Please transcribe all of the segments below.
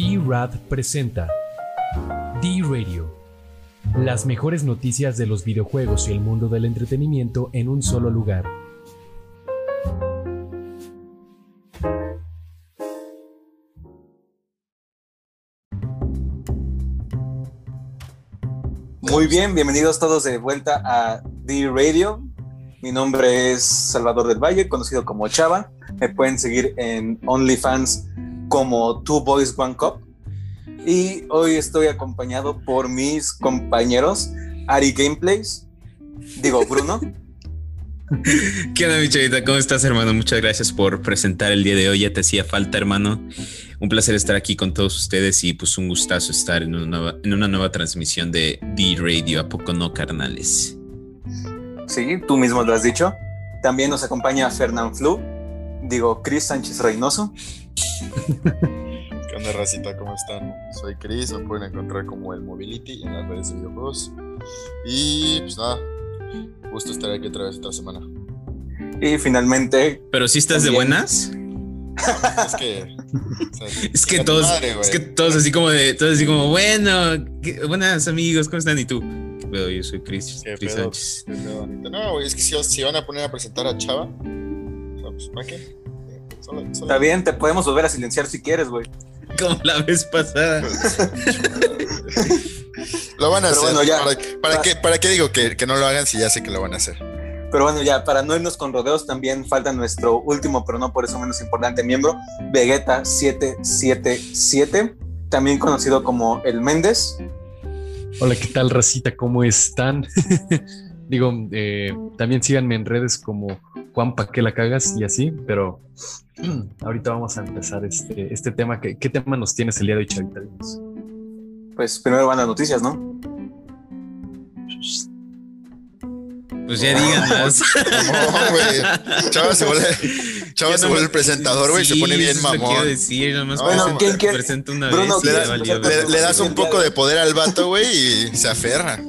D-Rad presenta D-Radio. Las mejores noticias de los videojuegos y el mundo del entretenimiento en un solo lugar. Muy bien, bienvenidos todos de vuelta a D-Radio. Mi nombre es Salvador del Valle, conocido como Chava. Me pueden seguir en OnlyFans como Two Boys One Cup. Y hoy estoy acompañado por mis compañeros Ari Gameplays, digo Bruno. ¿Qué onda, mi chavita? ¿Cómo estás, hermano? Muchas gracias por presentar el día de hoy. Ya te hacía falta, hermano. Un placer estar aquí con todos ustedes y pues un gustazo estar en una nueva, en una nueva transmisión de D-Radio. ¿A poco no, carnales? Sí, tú mismo lo has dicho. También nos acompaña Fernán Flu, digo Chris Sánchez Reynoso. ¿Qué onda, racita? ¿Cómo están? Soy Chris, me pueden encontrar como el Mobility en las redes de videojuegos. Y pues nada, gusto estar aquí otra vez esta semana. Y finalmente. ¿Pero si estás de buenas? Es que. o sea, Es que todos, madre, es que todos así como de, todos así como, bueno, ¿qué- buenas amigos, ¿cómo están? ¿Y tú? ¿Qué pedo? Yo soy Chris, ¿Qué Chris pedo? Sánchez. ¿Qué pedo, Anita? No, güey, es que si, si van a poner a presentar a Chava, o sea, pues, ¿para qué? Solo, solo- Está bien, te podemos volver a silenciar si quieres, güey. Como la vez pasada. Lo van a Pero hacer. bueno, ya. ¿Para, para qué, ¿Para qué digo que, que no lo hagan si ya sé que lo van a hacer? Pero bueno, ya para no irnos con rodeos, también falta nuestro último, pero no por eso menos importante miembro, Vegeta777, también conocido como el Méndez. Hola, ¿qué tal, racita? ¿Cómo están? Digo, eh, también síganme en redes como Juan Pa' que la cagas y así, pero ahorita vamos a empezar este, este tema. ¿Qué, ¿Qué tema nos tienes el día de hoy, Chavita? Pues primero van las noticias, ¿no? Pues ya díganlas. No, güey. Chava se vuelve, Chava se vuelve el presentador, güey, Sí, se pone bien mamón. decir, nomás Bueno, presenta- ¿quién quiere? presenta una Bruno, vez le das- le das un poco de poder al vato, güey, y se aferra.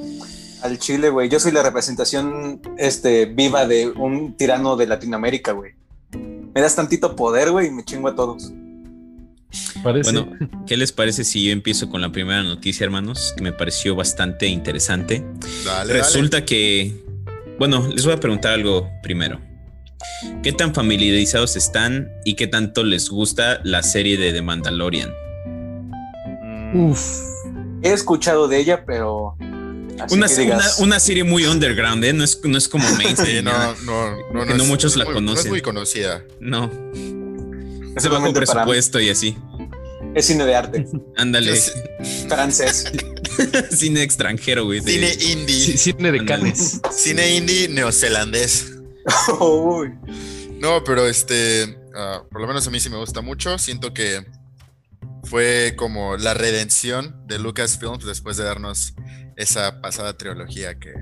Al Chile, güey. Yo soy la representación este, viva de un tirano de Latinoamérica, güey. Me das tantito poder, güey, y me chingo a todos. Parece. Bueno, ¿qué les parece si yo empiezo con la primera noticia, hermanos? Que me pareció bastante interesante. Dale, Resulta que, bueno, les voy a preguntar algo primero. ¿Qué tan familiarizados están y qué tanto les gusta la serie de The Mandalorian? Mm, Uf, He escuchado de ella, pero. Una, digas, una- una serie muy underground, ¿eh? No es, no es como Sí, mainstream. no, ¿no? no, no, no es- muchos la muy- conocen. No es muy conocida. No, es es de bajo solamente para- presupuesto y así. Es cine de arte, Ándale, Es francés. cine extranjero, güey. Cine sí, indie. cine de Ándale. canes. Cine indie neozelandés. Uy. No, pero este, ah, por lo menos a mí sí me gusta mucho. Siento que fue como la redención de Lucasfilms después de darnos esa pasada trilogía que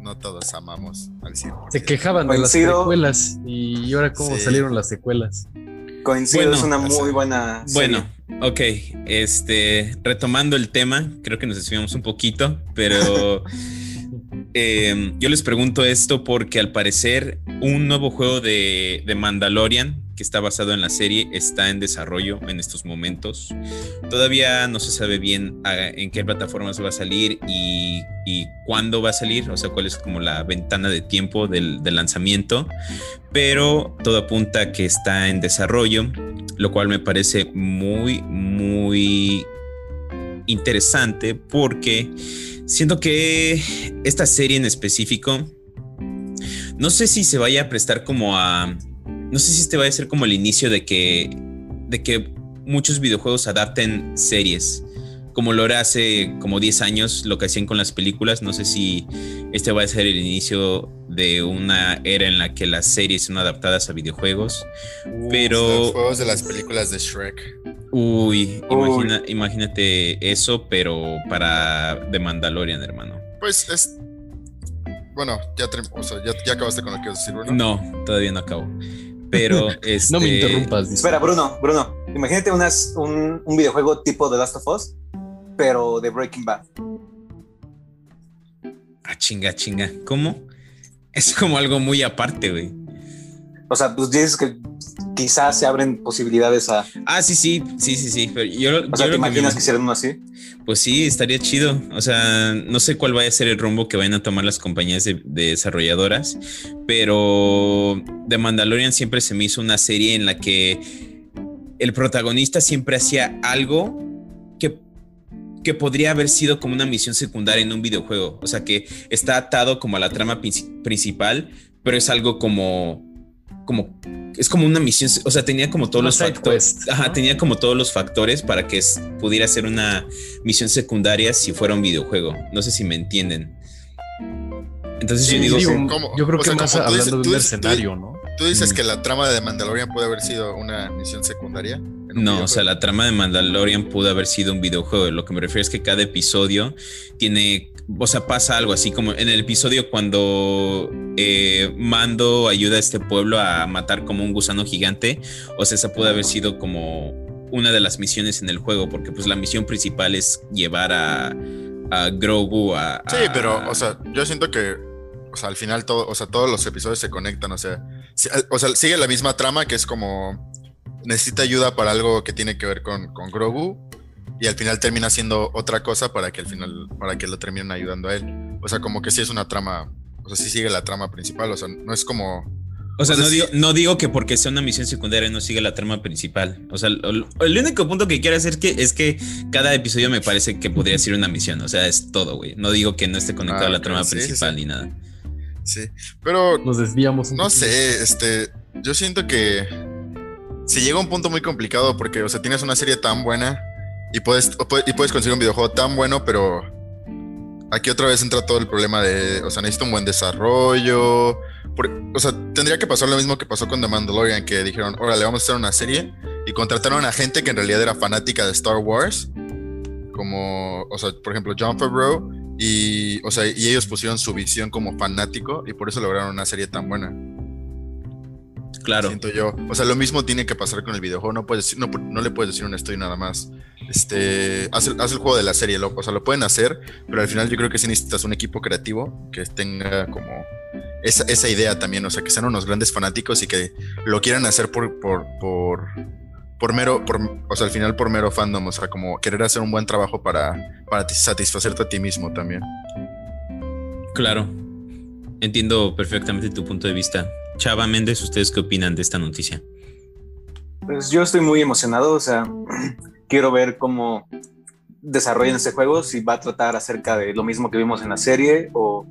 no todos amamos al 100%. Se quejaban de las secuelas y ahora cómo Sí. salieron las secuelas. Coincido, Bueno, es una o sea, muy buena. Bueno, ok, este, retomando el tema, creo que nos desviamos un poquito, pero eh, yo les pregunto esto porque al parecer un nuevo juego de, de Mandalorian que está basado en la serie está en desarrollo en estos momentos. Todavía no se sabe bien ah, en qué plataformas va a salir y, y cuándo va a salir, o sea, cuál es como la ventana de tiempo del, del lanzamiento, pero todo apunta a que está en desarrollo lo cual me parece muy, muy interesante porque siento que esta serie en específico, no sé si se vaya a prestar como a, no sé si este vaya a ser como el inicio de que, de que muchos videojuegos adapten series. Como lo era hace como 10 años, lo que hacían con las películas. No sé si este va a ser el inicio de una era en la que las series son adaptadas a videojuegos. Pero- Los juegos de las películas de Shrek. Uy, Uy. imagina- imagínate eso, pero para The Mandalorian, hermano. Pues es. Bueno, ya, o sea, ya, ya acabaste con lo que ibas a decir, Bruno. No, todavía no acabo. Pero este, No me interrumpas. dice. Espera, Bruno, Bruno. Imagínate unas, un, un videojuego tipo The Last of Us, pero de Breaking Bad. Ah, chinga, chinga. ¿Cómo? Es como algo muy aparte, güey. O sea, pues dices que quizás se abren posibilidades a. Ah, sí, sí, sí, sí, sí. Pero yo, o sea, ¿te imaginas que, hicieran uno así? Pues sí, estaría chido. O sea, no sé cuál vaya a ser el rumbo que vayan a tomar las compañías de, desarrolladoras, pero The Mandalorian siempre se me hizo una serie en la que el protagonista siempre hacía algo que podría haber sido como una misión secundaria en un videojuego. O sea, que está atado como a la trama principal, pero es algo como como es como una misión, o sea, tenía como todos los factores, ajá, tenía como todos los factores para que pudiera ser una misión secundaria si fuera un videojuego. No sé si me entienden. Entonces yo digo, yo creo que más hablando de un escenario, ¿no? ¿Tú dices que la trama de Mandalorian puede haber sido una misión secundaria? No, o sea, la trama de Mandalorian pudo haber sido un videojuego. Lo que me refiero es que cada episodio tiene o sea, pasa algo así como en el episodio cuando eh, Mando ayuda a este pueblo a matar como un gusano gigante, o sea, esa puede haber sido como una de las misiones en el juego, porque pues la misión principal es llevar a, a Grogu a, Sí, pero, o sea, yo siento que, o sea, al final todo, o sea, todos los episodios se conectan, o sea, o sea, sigue la misma trama que es como necesita ayuda para algo que tiene que ver con, con Grogu y al final termina haciendo otra cosa para que al final, para que lo terminen ayudando a él. O sea, como que sí es una trama, o sea, sí sigue la trama principal, o sea, no es como... O sea, no, digo, no digo que porque sea una misión secundaria no sigue la trama principal. O sea, el único punto que quiero hacer que, es que cada episodio me parece que podría ser una misión. O sea, es todo, güey. No digo que no esté conectado a la ah, trama principal ni nada. Sí, pero... Nos desviamos. no sé, este... Yo siento que... Se llega un punto muy complicado porque, o sea, tienes una serie tan buena y puedes, y puedes conseguir un videojuego tan bueno, pero aquí otra vez entra todo el problema de, o sea, necesita un buen desarrollo. o sea, tendría que pasar lo mismo que pasó con The Mandalorian, que dijeron, órale, vamos a hacer una serie. Y contrataron a gente que en realidad era fanática de Star Wars. Como, o sea, por ejemplo, John Favreau. Y, o sea, y ellos pusieron su visión como fanático y por eso lograron una serie tan buena. Claro. Siento yo. O sea, lo mismo tiene que pasar con el videojuego. No, puedes, no, no le puedes decir un estoy nada más. Este, haz, el juego de la serie. Lo, o sea, lo pueden hacer, pero al final yo creo que sí necesitas un equipo creativo que tenga como esa, esa idea también. O sea, que sean unos grandes fanáticos y que lo quieran hacer por, por, por, por mero, por, o sea, al final por mero fandom. O sea, como querer hacer un buen trabajo para, para satisfacerte a ti mismo también. Claro. Entiendo perfectamente tu punto de vista. Chava Méndez, ¿ustedes qué opinan de esta noticia? Pues yo estoy muy emocionado, o sea, quiero ver cómo desarrollan este juego, si va a tratar acerca de lo mismo que vimos en la serie o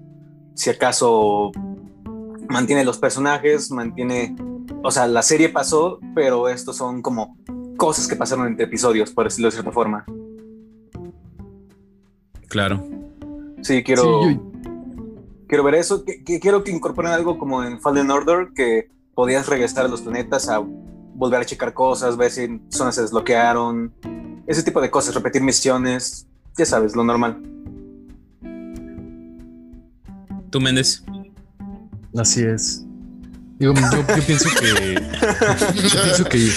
si acaso mantiene los personajes, mantiene, o sea, la serie pasó, pero estos son como cosas que pasaron entre episodios, por decirlo de cierta forma. Claro. Sí, quiero quiero ver eso. Que, quiero que incorporen algo como en Fallen Order, que podías regresar a los planetas a volver a checar cosas, ver si zonas se desbloquearon, ese tipo de cosas, repetir misiones, ya sabes, lo normal. ¿Tú, Méndez? Así es. Digo, yo, yo pienso que. yo pienso que.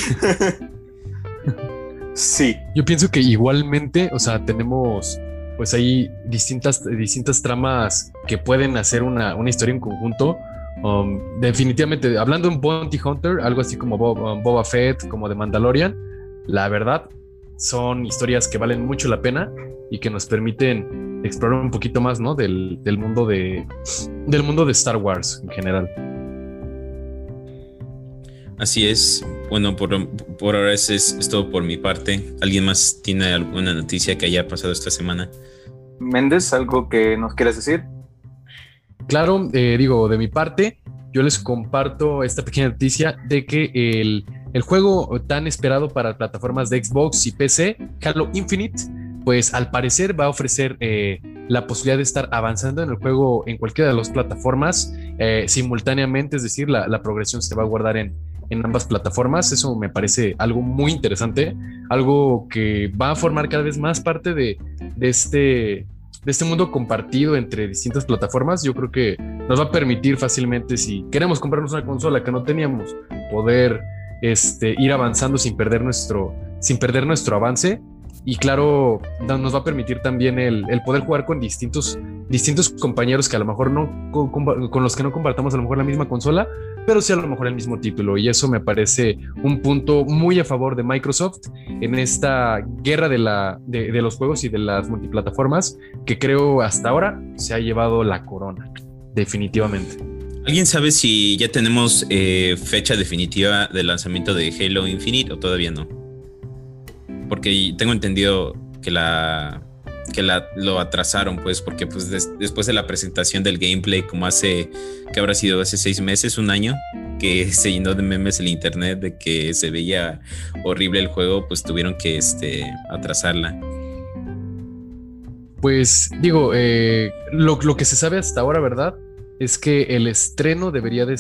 sí. Yo pienso que igualmente, o sea, tenemos pues hay distintas, distintas tramas que pueden hacer una, historia en conjunto. Um, definitivamente, hablando de un Bounty Hunter, algo así como um, Boba Fett, como de Mandalorian, la verdad son historias que valen mucho la pena y que nos permiten explorar un poquito más, ¿no? Del, mundo de del mundo de Star Wars en general. Así es. Bueno, por, ahora es, es, todo por mi parte. ¿Alguien más tiene alguna noticia que haya pasado esta semana? Méndez, ¿algo que nos quieras decir? Claro, eh, digo, de mi parte, yo les comparto esta pequeña noticia de que el, juego tan esperado para plataformas de Xbox y PC, Halo Infinite, pues al parecer va a ofrecer eh, la posibilidad de estar avanzando en el juego en cualquiera de las plataformas eh, simultáneamente, es decir, la, la progresión se va a guardar en, en ambas plataformas. Eso me parece algo muy interesante, algo que va a formar cada vez más parte de, este, de este mundo compartido entre distintas plataformas. Yo creo que nos va a permitir fácilmente, si queremos comprarnos una consola que no teníamos, poder este, ir avanzando sin perder nuestro, sin perder nuestro avance. Y claro, nos va a permitir también el, poder jugar con distintos distintos compañeros que a lo mejor no, con, con, los que no compartamos a lo mejor la misma consola, pero sí a lo mejor el mismo título. Y eso me parece un punto muy a favor de Microsoft en esta guerra de, la, de, de los juegos y de las multiplataformas que creo hasta ahora se ha llevado la corona, definitivamente. ¿Alguien sabe si ya tenemos eh, fecha definitiva del lanzamiento de Halo Infinite o todavía no? Porque tengo entendido que la que la, lo atrasaron, pues, porque pues después de la presentación del gameplay, como hace, que habrá sido hace seis meses, un año, que se llenó de memes el internet de que se veía horrible el juego, pues tuvieron que este, atrasarla. Pues digo, eh, lo, lo, que se sabe hasta ahora, ¿verdad? es que el estreno debería de,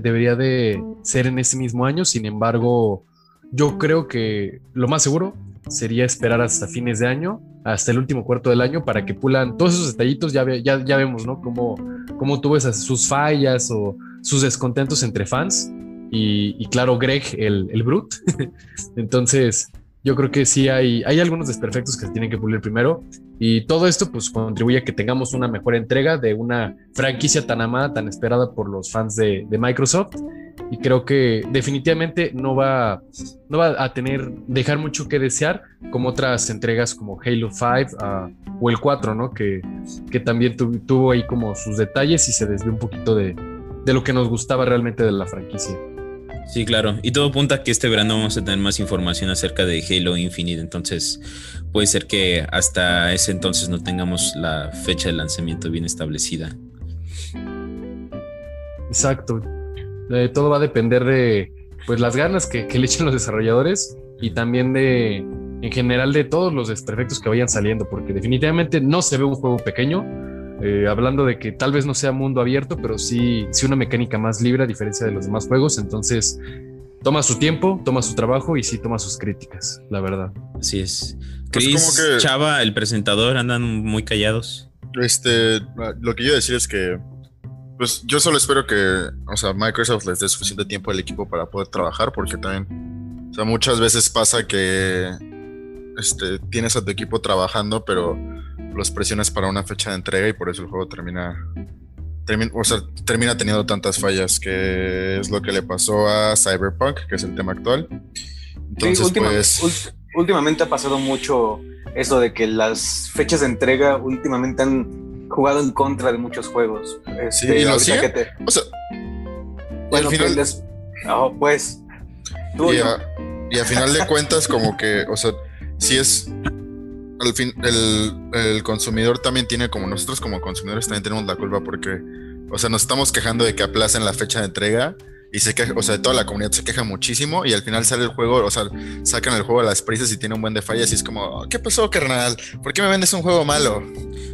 debería de ser en ese mismo año, sin embargo, yo creo que lo más seguro sería esperar hasta fines de año, hasta el último cuarto del año, para que pulan todos esos detallitos, ya, ya, ya vemos, ¿no? Cómo, cómo tuvo esas, sus fallas o sus descontentos entre fans. Y, claro, Greg, el, el Brute. Entonces, yo creo que sí hay, hay algunos desperfectos que se tienen que pulir primero y todo esto pues contribuye a que tengamos una mejor entrega de una franquicia tan amada, tan esperada por los fans de, Microsoft y creo que definitivamente no va, no va a tener, dejar mucho que desear como otras entregas como Halo 5 ah, o el 4, ¿no? Que, que también tuvo ahí como sus detalles y se desvió un poquito de, de lo que nos gustaba realmente de la franquicia. Sí, claro. Y todo apunta a que este verano vamos a tener más información acerca de Halo Infinite. Entonces, puede ser que hasta ese entonces no tengamos la fecha de lanzamiento bien establecida. Exacto. Todo va a depender de pues las ganas que, le echen los desarrolladores y también de en general de todos los desperfectos que vayan saliendo, porque definitivamente no se ve un juego pequeño eh, hablando de que tal vez no sea mundo abierto, pero sí, sí una mecánica más libre a diferencia de los demás juegos. Entonces, toma su tiempo, toma su trabajo y sí toma sus críticas, la verdad. Así es. Pues Chris, Chava, el presentador, andan muy callados. Este, lo que yo decir es que, pues yo solo espero que, o sea, Microsoft les dé suficiente tiempo al equipo para poder trabajar, porque también, o sea, muchas veces pasa que, este, tienes a tu equipo trabajando, pero los presiones para una fecha de entrega y por eso el juego termina, o sea, termina teniendo tantas fallas, que es lo que le pasó a Cyberpunk, que es el tema actual. Entonces, pues... últimamente ha pasado mucho eso de que las fechas de entrega últimamente han jugado en contra de muchos juegos. sí, este, ¿y lo O sea, bueno, al final... Pues, pues y, a, y a final de cuentas, como que, o sea, si es al fin, el, consumidor también tiene, como nosotros como consumidores también tenemos la culpa porque, o sea, nos estamos quejando de que aplacen la fecha de entrega y se queja, o sea, toda la comunidad se queja muchísimo y al final sale el juego, o sea, sacan el juego a las prisas y tiene un buen de fallas y es como, ¿qué pasó, carnal? ¿Por qué me vendes un juego malo?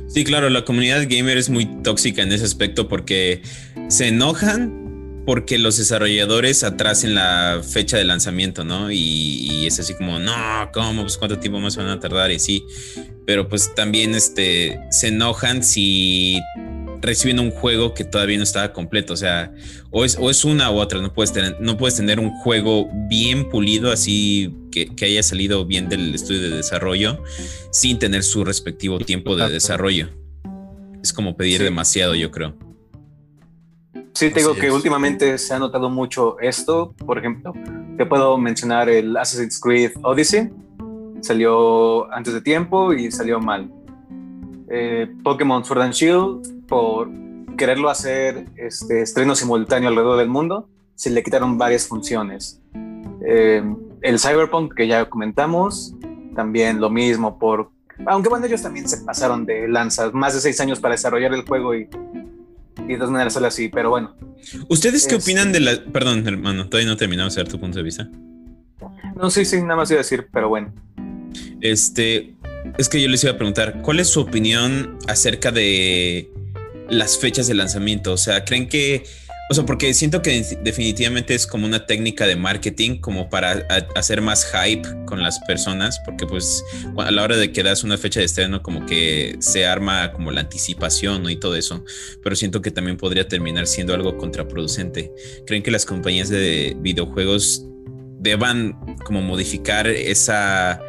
Sí, claro, la comunidad gamer es muy tóxica en ese aspecto porque se enojan porque los desarrolladores atrasen la fecha de lanzamiento, ¿no? Y, es así como, no, ¿cómo? Pues cuánto tiempo más van a tardar y sí. Pero pues también este, se enojan si reciben un juego que todavía no estaba completo. O sea, o es, o es una u otra. No puedes, tener, no puedes tener un juego bien pulido, así que, haya salido bien del estudio de desarrollo, sin tener su respectivo tiempo de desarrollo. Es como pedir demasiado, yo creo. Sí, te digo que últimamente se ha notado mucho esto. Por ejemplo, te puedo mencionar el Assassin's Creed Odyssey. Salió antes de tiempo y salió mal. Eh, Pokémon Sword and Shield, por quererlo hacer este estreno simultáneo alrededor del mundo, se le quitaron varias funciones. Eh, el Cyberpunk, que ya comentamos, también lo mismo, por aunque bueno, ellos también se pasaron de lanzas, más de seis años para desarrollar el juego y y de todas maneras sale así, pero bueno. ¿Ustedes qué opinan de la... Perdón, hermano, todavía no terminamos de ver tu punto de vista. No, sí, sí, nada más iba a decir, pero bueno. Este, es que yo les iba a preguntar, ¿cuál es su opinión acerca de las fechas de lanzamiento? O sea, ¿creen que o sea, porque siento que definitivamente es como una técnica de marketing, como para hacer más hype con las personas, porque pues a la hora de que das una fecha de estreno, como que se arma como la anticipación y todo eso, pero siento que también podría terminar siendo algo contraproducente. ¿Creen que las compañías de videojuegos deban como modificar esa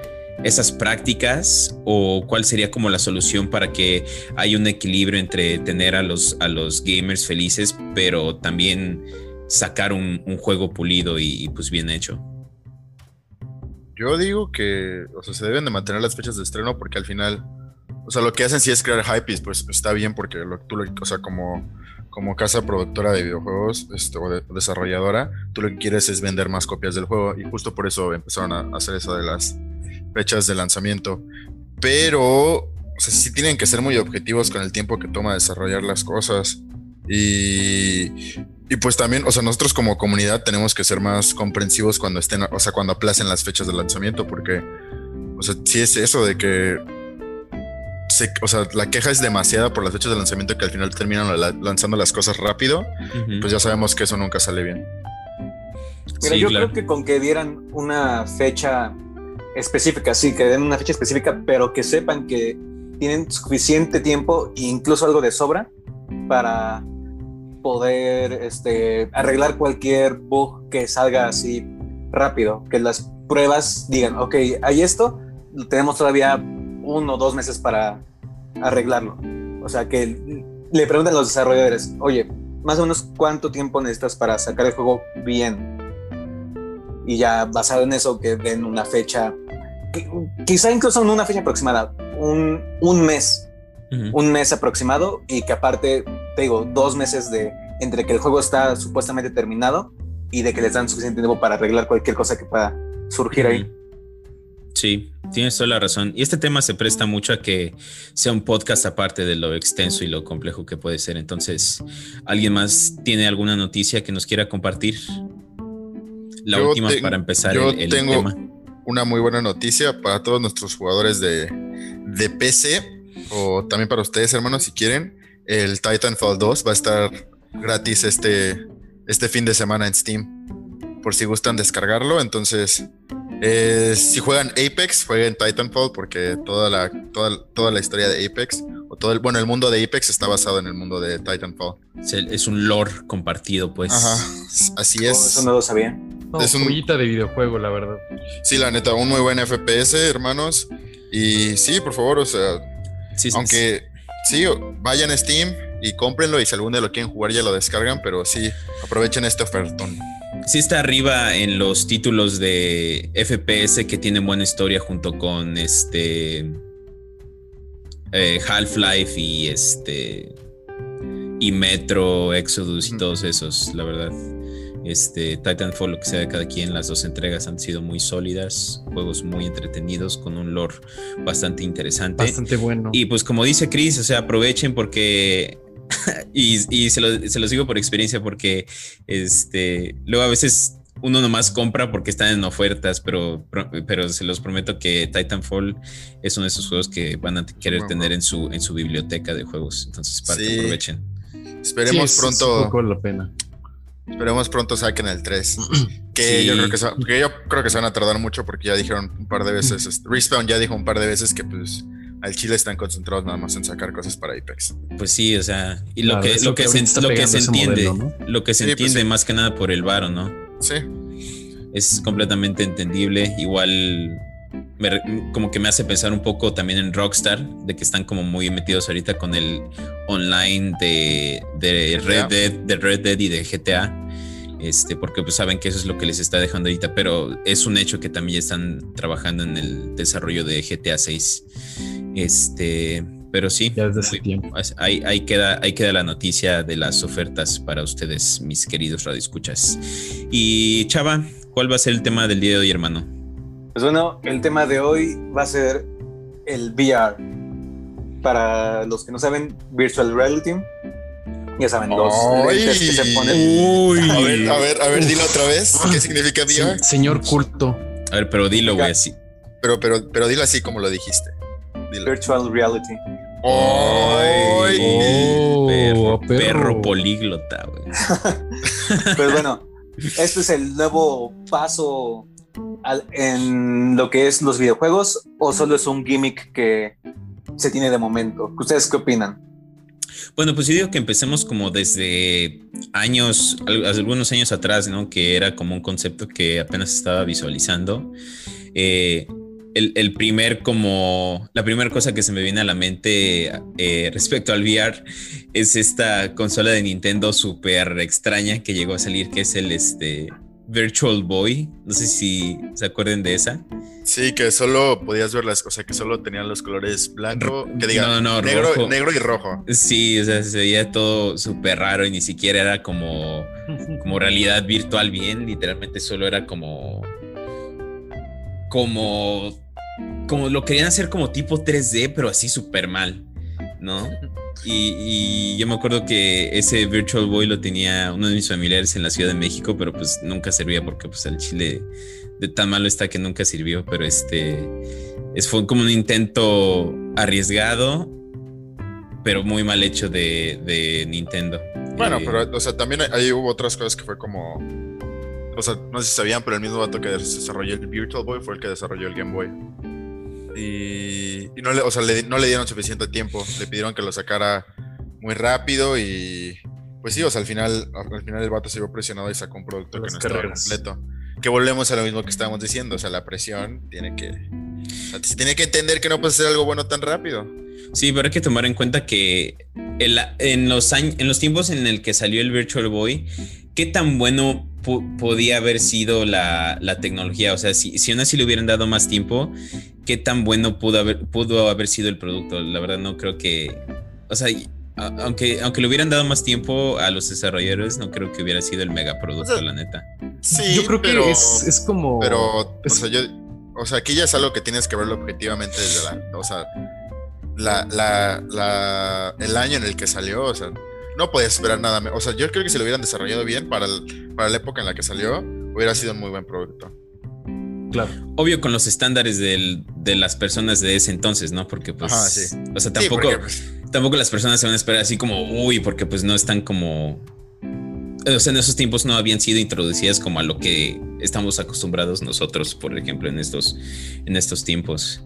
esas prácticas o cuál sería como la solución para que haya un equilibrio entre tener a los, a los gamers felices, pero también sacar un, juego pulido y, pues bien hecho? Yo digo que, o sea, se deben de mantener las fechas de estreno porque al final, o sea, lo que hacen sí es crear hype y pues está bien porque lo, tú, lo, o sea, como, como casa productora de videojuegos este, o, desarrolladora, tú lo que quieres es vender más copias del juego y justo por eso empezaron a hacer eso de las fechas de lanzamiento. Pero, o sea, sí tienen que ser muy objetivos con el tiempo que toma desarrollar las cosas. Y, y pues también, o sea, nosotros como comunidad tenemos que ser más comprensivos cuando estén, o sea, cuando aplacen las fechas de lanzamiento, porque, o sea, si es eso de que, o sea, la queja es demasiada por las fechas de lanzamiento que al final terminan lanzando las cosas rápido, pues ya sabemos que eso nunca sale bien. Mira, yo creo que con que dieran una fecha específica, sí, que den una fecha específica, pero que sepan que tienen suficiente tiempo e incluso algo de sobra para poder este, arreglar cualquier bug que salga así rápido, que las pruebas digan, ok, hay esto, tenemos todavía uno o dos meses para arreglarlo. O sea, que le pregunten a los desarrolladores, oye, más o menos cuánto tiempo necesitas para sacar el juego bien. Y ya basado en eso, que den una fecha, quizá incluso en una fecha aproximada, un, un mes, un mes aproximado y que aparte te digo, dos meses de entre que el juego está supuestamente terminado y de que les dan suficiente tiempo para arreglar cualquier cosa que pueda surgir ahí. Sí, tienes toda la razón. Y este tema se presta mucho a que sea un podcast aparte de lo extenso y lo complejo que puede ser. Entonces, ¿alguien más tiene alguna noticia que nos quiera compartir? La última para empezar yo tengo Una muy buena noticia para todos nuestros jugadores de, de PC o también para ustedes, hermanos, si quieren el Titanfall 2 va a estar gratis este, este fin de semana en Steam. Por si gustan descargarlo. Entonces, eh, si juegan Apex, jueguen Titanfall porque toda la, toda, toda la historia de Apex, o todo el, bueno, el mundo de Apex está basado en el mundo de Titanfall. Es un lore compartido, pues. Ajá, así es. Oh, eso no lo sabía. es un de videojuego, la verdad. Sí, la neta, un muy buen FPS, hermanos. Y sí, por favor, o sea, aunque sí, vayan a Steam y cómprenlo y si algún día lo quieren jugar ya lo descargan, pero sí, aprovechen este ofertón. Sí está arriba en los títulos de FPS que tienen buena historia junto con este eh, Half-Life y este y Metro, Exodus y todos esos, la verdad. Este, Titanfall, lo que sea de cada quien, las dos entregas han sido muy sólidas, juegos muy entretenidos, con un lore bastante interesante. Bastante bueno. Y pues como dice Chris, o sea, aprovechen porque y, se, lo, se, los digo por experiencia porque este, luego a veces uno nomás compra porque están en ofertas, pero, pero se los prometo que Titanfall es uno de esos juegos que van a querer tener en su, en su biblioteca de juegos. Entonces, para que aprovechen. Esperemos pronto. la pena. Esperemos pronto saquen el 3. Que, yo creo que, se, yo creo que se van a tardar mucho porque ya dijeron un par de veces. Este, Respawn ya dijo un par de veces que pues al Chile están concentrados nada más en sacar cosas para Apex. Pues sí, o sea, y lo que, lo que, se, lo que se entiende, lo que se pues entiende más que nada por el varo, ¿no? Sí. Es completamente entendible. Igual como que me hace pensar un poco también en Rockstar, de que están como muy metidos ahorita con el online de, de Red Dead, de Red Dead y de GTA. Este, porque pues saben que eso es lo que les está dejando ahorita, pero es un hecho que también están trabajando en el desarrollo de GTA 6. Este, pero sí, ya desde ese tiempo. Ahí, ahí, queda, ahí queda la noticia de las ofertas para ustedes, mis queridos radioescuchas. Y Chava, ¿cuál va a ser el tema del día de hoy, hermano? Pues bueno, el tema de hoy va a ser el VR. Para los que no saben, Virtual Reality. Ya saben, los lentes que se ponen. Uy. A ver, a ver, a ver, dilo otra vez. ¿Qué significa VR? señor culto. A ver, pero dilo, güey, así. Pero, pero, pero dilo así como lo dijiste. Virtual Reality. ¡Ay! Oh, perro, perro, políglota, güey. pues bueno, este es el nuevo paso en lo que es los videojuegos o solo es un gimmick que se tiene de momento? ¿Ustedes qué opinan? Bueno, pues yo digo que empecemos como desde años, algunos años atrás, ¿no? Que era como un concepto que apenas estaba visualizando. Eh, el, primer como, la primera cosa que se me viene a la mente eh, respecto al VR es esta consola de Nintendo súper extraña que llegó a salir, que es el este, Virtual Boy. No sé si se acuerden de esa. Sí, que solo podías ver las cosas, que solo tenían los colores blanco, que diga, negro, negro y rojo. Sí, o sea, se veía todo súper raro y ni siquiera era como, como realidad virtual bien, literalmente solo era como como como lo querían hacer como tipo 3D, pero así súper mal, ¿no? Y, yo me acuerdo que ese Virtual Boy lo tenía uno de mis familiares en la Ciudad de México, pero pues nunca servía porque pues el chile de tan malo está que nunca sirvió, pero este es, fue como un intento arriesgado, pero muy mal hecho de, Nintendo. Bueno, eh, pero o sea, también ahí hubo otras cosas que fue como o sea, no sé si sabían, pero el mismo vato que desarrolló el Virtual Boy fue el que desarrolló el Game Boy. Y, no, le, o sea, no le dieron suficiente tiempo. Le pidieron que lo sacara muy rápido y pues sí, o sea, al final, al final el vato se vio presionado y sacó un producto que no estaba completo. Que volvemos a lo mismo que estábamos diciendo, o sea, la presión tiene que... se tiene que entender que no puede ser algo bueno tan rápido. Sí, pero hay que tomar en cuenta que en, los años, en los tiempos en el que salió el Virtual Boy, ¿qué tan bueno podía haber sido la, tecnología? O sea, si, si aún así le hubieran dado más tiempo, ¿qué tan bueno pudo haber, pudo haber sido el producto? La verdad no creo que... O sea, aunque, aunque le hubieran dado más tiempo a los desarrolladores, no creo que hubiera sido el megaproducto, la neta. Sí, yo creo que es, como... Pero, o sea, yo... O sea, aquí ya es algo que tienes que verlo objetivamente desde la... O sea, la, la, el año en el que salió, o sea, no podías esperar nada. O sea, yo creo que si lo hubieran desarrollado bien para, para la época en la que salió, hubiera sido un muy buen producto. Claro. Obvio con los estándares de las personas de ese entonces, ¿no? Porque pues... O sea, tampoco, pues, tampoco las personas se van a esperar así como, uy, porque pues no están como... O sea, en esos tiempos no habían sido introducidas como a lo que estamos acostumbrados nosotros, por ejemplo, en estos, en estos tiempos.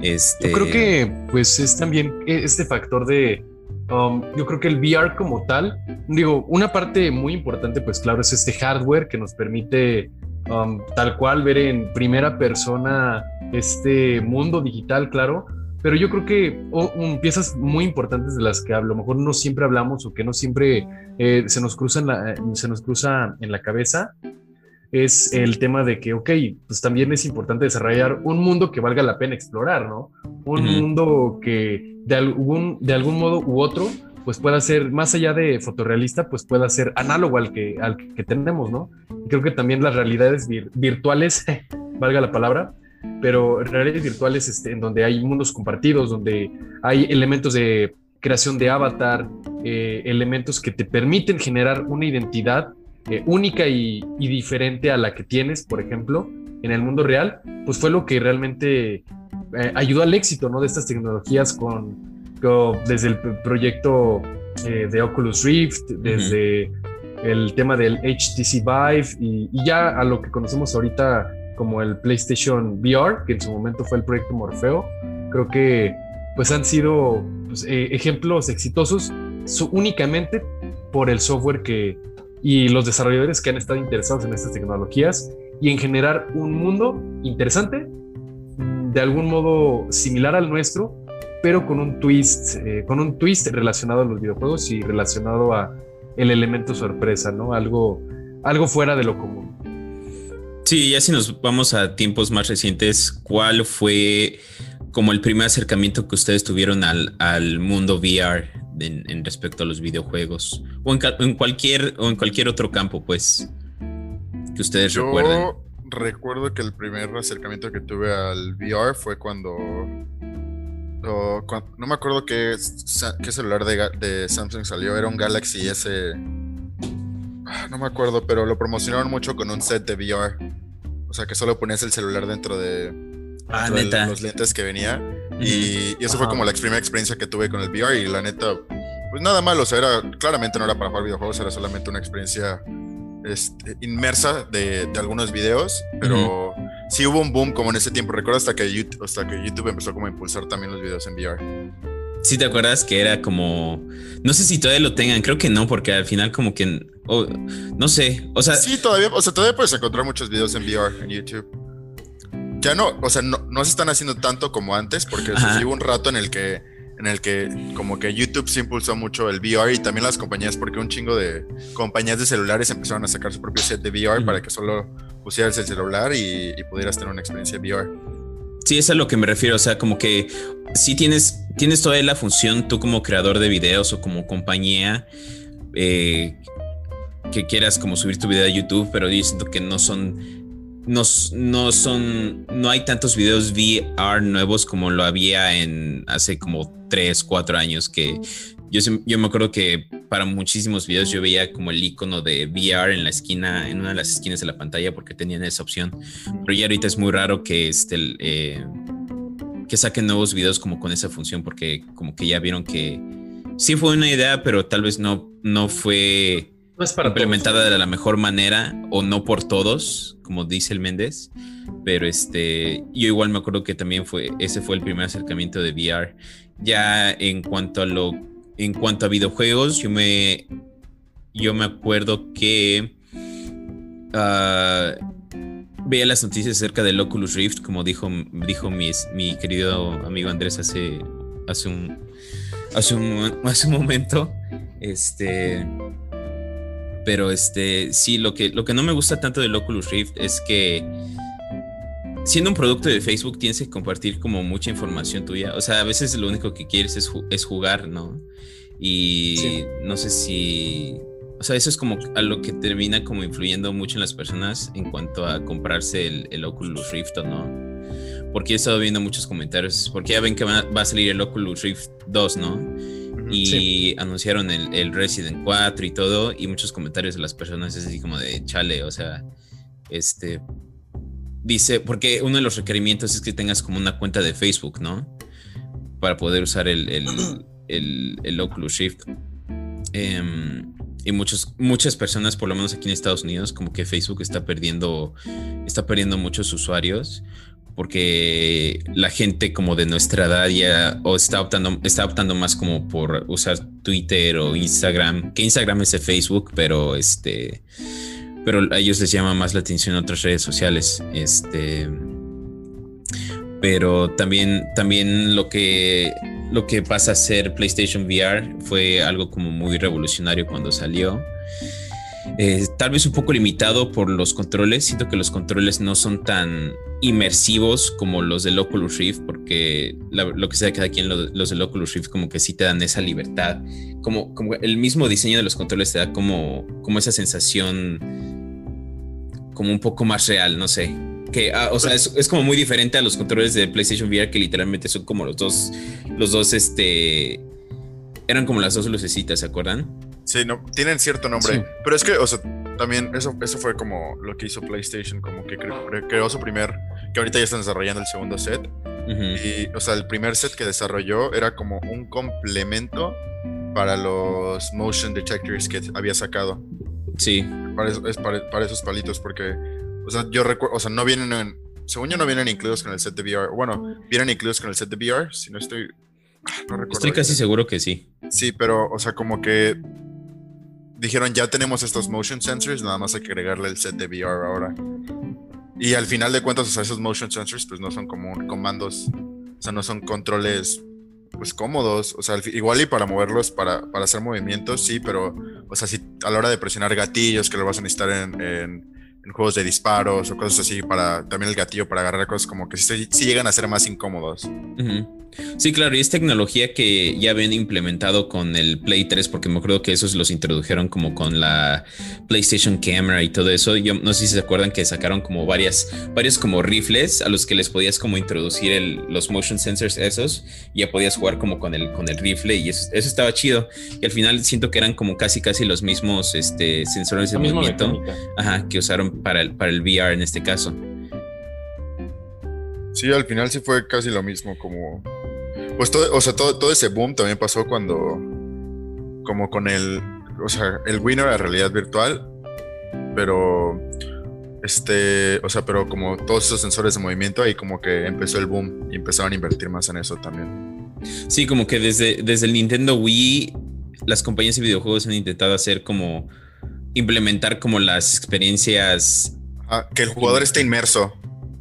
Este... Yo creo que pues es también este factor de Um, yo creo que el VR como tal, digo, una parte muy importante, pues claro, es este hardware que nos permite um, tal cual ver en primera persona este mundo digital, claro. Pero yo creo que piezas muy importantes de las que a lo mejor no siempre hablamos o que no siempre eh, se, nos cruza se nos cruza en la cabeza es el tema de que, ok, pues también es importante desarrollar un mundo que valga la pena explorar, ¿no? Un mundo que de algún, de algún modo u otro, pues pueda ser, más allá de fotorrealista, pues pueda ser análogo al que, al que tenemos, ¿no? Y creo que también las realidades virtuales, valga la palabra, pero realidades virtuales este, en donde hay mundos compartidos, donde hay elementos de creación de avatar, eh, elementos que te permiten generar una identidad eh, única y, diferente a la que tienes, por ejemplo, en el mundo real, pues fue lo que realmente eh, ayudó al éxito ¿no? de estas tecnologías con, desde el proyecto de Oculus Rift, desde el tema del HTC Vive y, ya a lo que conocemos ahorita como el PlayStation VR, que en su momento fue el proyecto Morfeo, creo que pues han sido pues, ejemplos exitosos únicamente por el software que, y los desarrolladores que han estado interesados en estas tecnologías y en generar un mundo interesante, de algún modo similar al nuestro, pero con un twist, eh, con un twist relacionado a los videojuegos y relacionado a el elemento sorpresa, ¿no? Algo, algo fuera de lo común. Sí, ya si nos vamos a tiempos más recientes, ¿cuál fue como el primer acercamiento que ustedes tuvieron al, al mundo VR en, respecto a los videojuegos o en, cualquier o en cualquier otro campo, pues que ustedes Yo recuerden. Recuerdo que el primer acercamiento que tuve al VR fue cuando, no me acuerdo qué, qué celular de, de, Samsung salió, era un Galaxy S. Ah, no me acuerdo, pero lo promocionaron mucho con un set de VR. O sea que solo ponías el celular dentro de, ah, neta. los lentes que venía. Y, eso fue como la primera experiencia que tuve con el VR y la neta, pues nada malo, o sea, era, claramente no era para jugar videojuegos, era solamente una experiencia este, inmersa de, algunos videos, pero sí hubo un boom como en ese tiempo, recuerdo hasta que, YouTube, hasta que YouTube empezó como a impulsar también los videos en VR. Sí, ¿te acuerdas que era como... No sé si todavía lo tengan, creo que no, porque al final como que... no sé, o sea... Sí, todavía, o sea, todavía puedes encontrar muchos videos en VR en YouTube. ya no, o sea, no, no se están haciendo tanto como antes, porque hubo un rato en el que en el que como que YouTube se impulsó mucho el VR y también las compañías, porque un chingo de compañías de celulares empezaron a sacar su propio set de VR para que solo pusieras el celular y, pudieras tener una experiencia VR. Sí, es a lo que me refiero, o sea, como que si tienes, tienes toda la función tú como creador de videos o como compañía eh, que quieras como subir tu video a YouTube, pero yo siento que no son no, no, son, no hay tantos videos VR nuevos como lo había en hace como 3, 4 años que yo, yo me acuerdo que para muchísimos videos yo veía como el icono de VR en la esquina, en una de las esquinas de la pantalla porque tenían esa opción. Pero ya ahorita es muy raro que este, eh, que saquen nuevos videos como con esa función porque como que ya vieron que sí fue una idea, pero tal vez no, no fue implementada de la mejor manera o no por todos, como dice el Méndez. Pero este, yo igual me acuerdo que también fue, ese fue el primer acercamiento de VR. Ya en cuanto a lo, en cuanto a videojuegos, yo me, yo me acuerdo que uh, veía las noticias acerca del Oculus Rift, como dijo, dijo mi, mi querido amigo Andrés hace, hace un, hace un, hace un momento. Este, pero este, sí, lo que, lo que no me gusta tanto del Oculus Rift es que siendo un producto de Facebook tienes que compartir como mucha información tuya. O sea, a veces lo único que quieres es, es jugar, ¿no? Y no sé si... O sea, eso es como a lo que termina como influyendo mucho en las personas en cuanto a comprarse el, el Oculus Rift o no. Porque he estado viendo muchos comentarios, porque ya ven que va, va a salir el Oculus Rift 2, ¿no? y anunciaron el, Resident 4 y todo, y muchos comentarios de las personas es así como de chale, o sea, este, dice, porque uno de los requerimientos es que tengas como una cuenta de Facebook, ¿no? Para poder usar el, el, Oculus Shift. Em, y muchos, muchas personas, por lo menos aquí en Estados Unidos, como que Facebook está perdiendo, está perdiendo muchos usuarios porque la gente como de nuestra edad ya o está optando, está optando más como por usar Twitter o Instagram, que Instagram es de Facebook, pero este, pero a ellos les llama más la atención otras redes sociales, este, pero también, también lo que, lo que pasa a ser PlayStation VR fue algo como muy revolucionario cuando salió eh, tal vez un poco limitado por los controles. Siento que los controles no son tan inmersivos como los del Oculus Rift, porque lo que sea cada quien, los del Oculus Rift como que sí te dan esa libertad. Como, como el mismo diseño de los controles te da como, como esa sensación como un poco más real, no sé. Que, ah, o sea, es, como muy diferente a los controles de PlayStation VR que literalmente son como los dos, los dos, este, eran como las dos lucecitas, ¿se acuerdan? Sí, no, tienen cierto nombre. Pero es que, o sea, también eso, eso fue como lo que hizo PlayStation, como que creó, su primer, que ahorita ya están desarrollando el segundo set. Y, o sea, el primer set que desarrolló era como un complemento para los motion detectors que había sacado. Sí. Para, es para, esos palitos, porque, o sea, yo recuerdo, o sea, no vienen en, según yo no vienen incluidos con el set de VR. Bueno, vienen incluidos con el set de VR, si no estoy, no recuerdo. Estoy casi seguro que sí. Sí, pero, o sea, como que dijeron ya tenemos estos motion sensors, nada más hay que agregarle el set de VR ahora. Y al final de cuentas, o sea, esos motion sensors pues no son como comandos, o sea, no son controles pues cómodos, o sea, igual y para moverlos, para, para hacer movimientos, sí, pero, o sea, si a la hora de presionar gatillos, que lo vas a necesitar en, en, juegos de disparos o cosas así, para también el gatillo para agarrar cosas como que sí, llegan a ser más incómodos. Sí, claro, y es tecnología que ya habían implementado con el Play 3, porque me acuerdo que esos los introdujeron como con la PlayStation Camera y todo eso. Yo no sé si se acuerdan que sacaron como varias, varios como rifles a los que les podías como introducir los motion sensors esos, y ya podías jugar como con el, con el rifle y eso, estaba chido. Y al final siento que eran como casi casi los mismos este, sensores de movimiento que usaron para el, para el VR en este caso. Sí, al final sí fue casi lo mismo, como pues todo, o sea, todo, todo ese boom también pasó cuando, como con el, o sea, el Winner a realidad virtual, pero, este, o sea, pero como todos esos sensores de movimiento, ahí como que empezó el boom y empezaron a invertir más en eso también. Sí, como que desde, desde el Nintendo Wii, las compañías de videojuegos han intentado hacer como, implementar como las experiencias. que el jugador esté inmerso.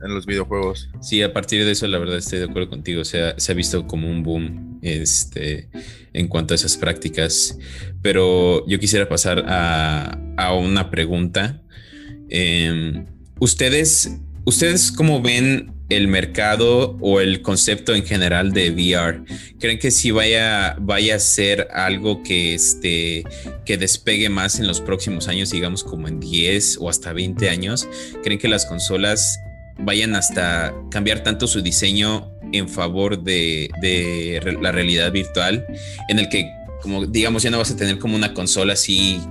en los videojuegos. Sí, a partir de eso, la verdad estoy de acuerdo contigo. O sea, se ha visto como un boom este, en cuanto a esas prácticas. Pero yo quisiera pasar a, a una pregunta. Em, ¿Ustedes, ¿Ustedes cómo ven el mercado o el concepto en general de VR? ¿Creen que sí vaya, vaya a ser algo que, este, que despegue más en los próximos años, digamos como en 10 o hasta 20 años? ¿Creen que las consolas vayan hasta cambiar tanto su diseño en favor de, de la realidad virtual, en el que, como digamos, ya no vas a tener como una consola así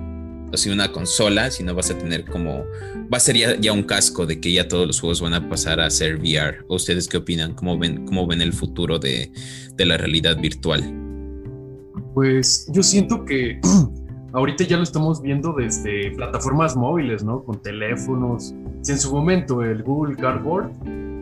si una consola, sino vas a tener como, va a ser ya, un casco de que ya todos los juegos van a pasar a ser VR. ¿O ustedes qué opinan? ¿Cómo ven, cómo ven el futuro de, la realidad virtual? Pues yo siento que ahorita ya lo estamos viendo desde plataformas móviles, ¿no? Con teléfonos. Si en su momento el Google Cardboard,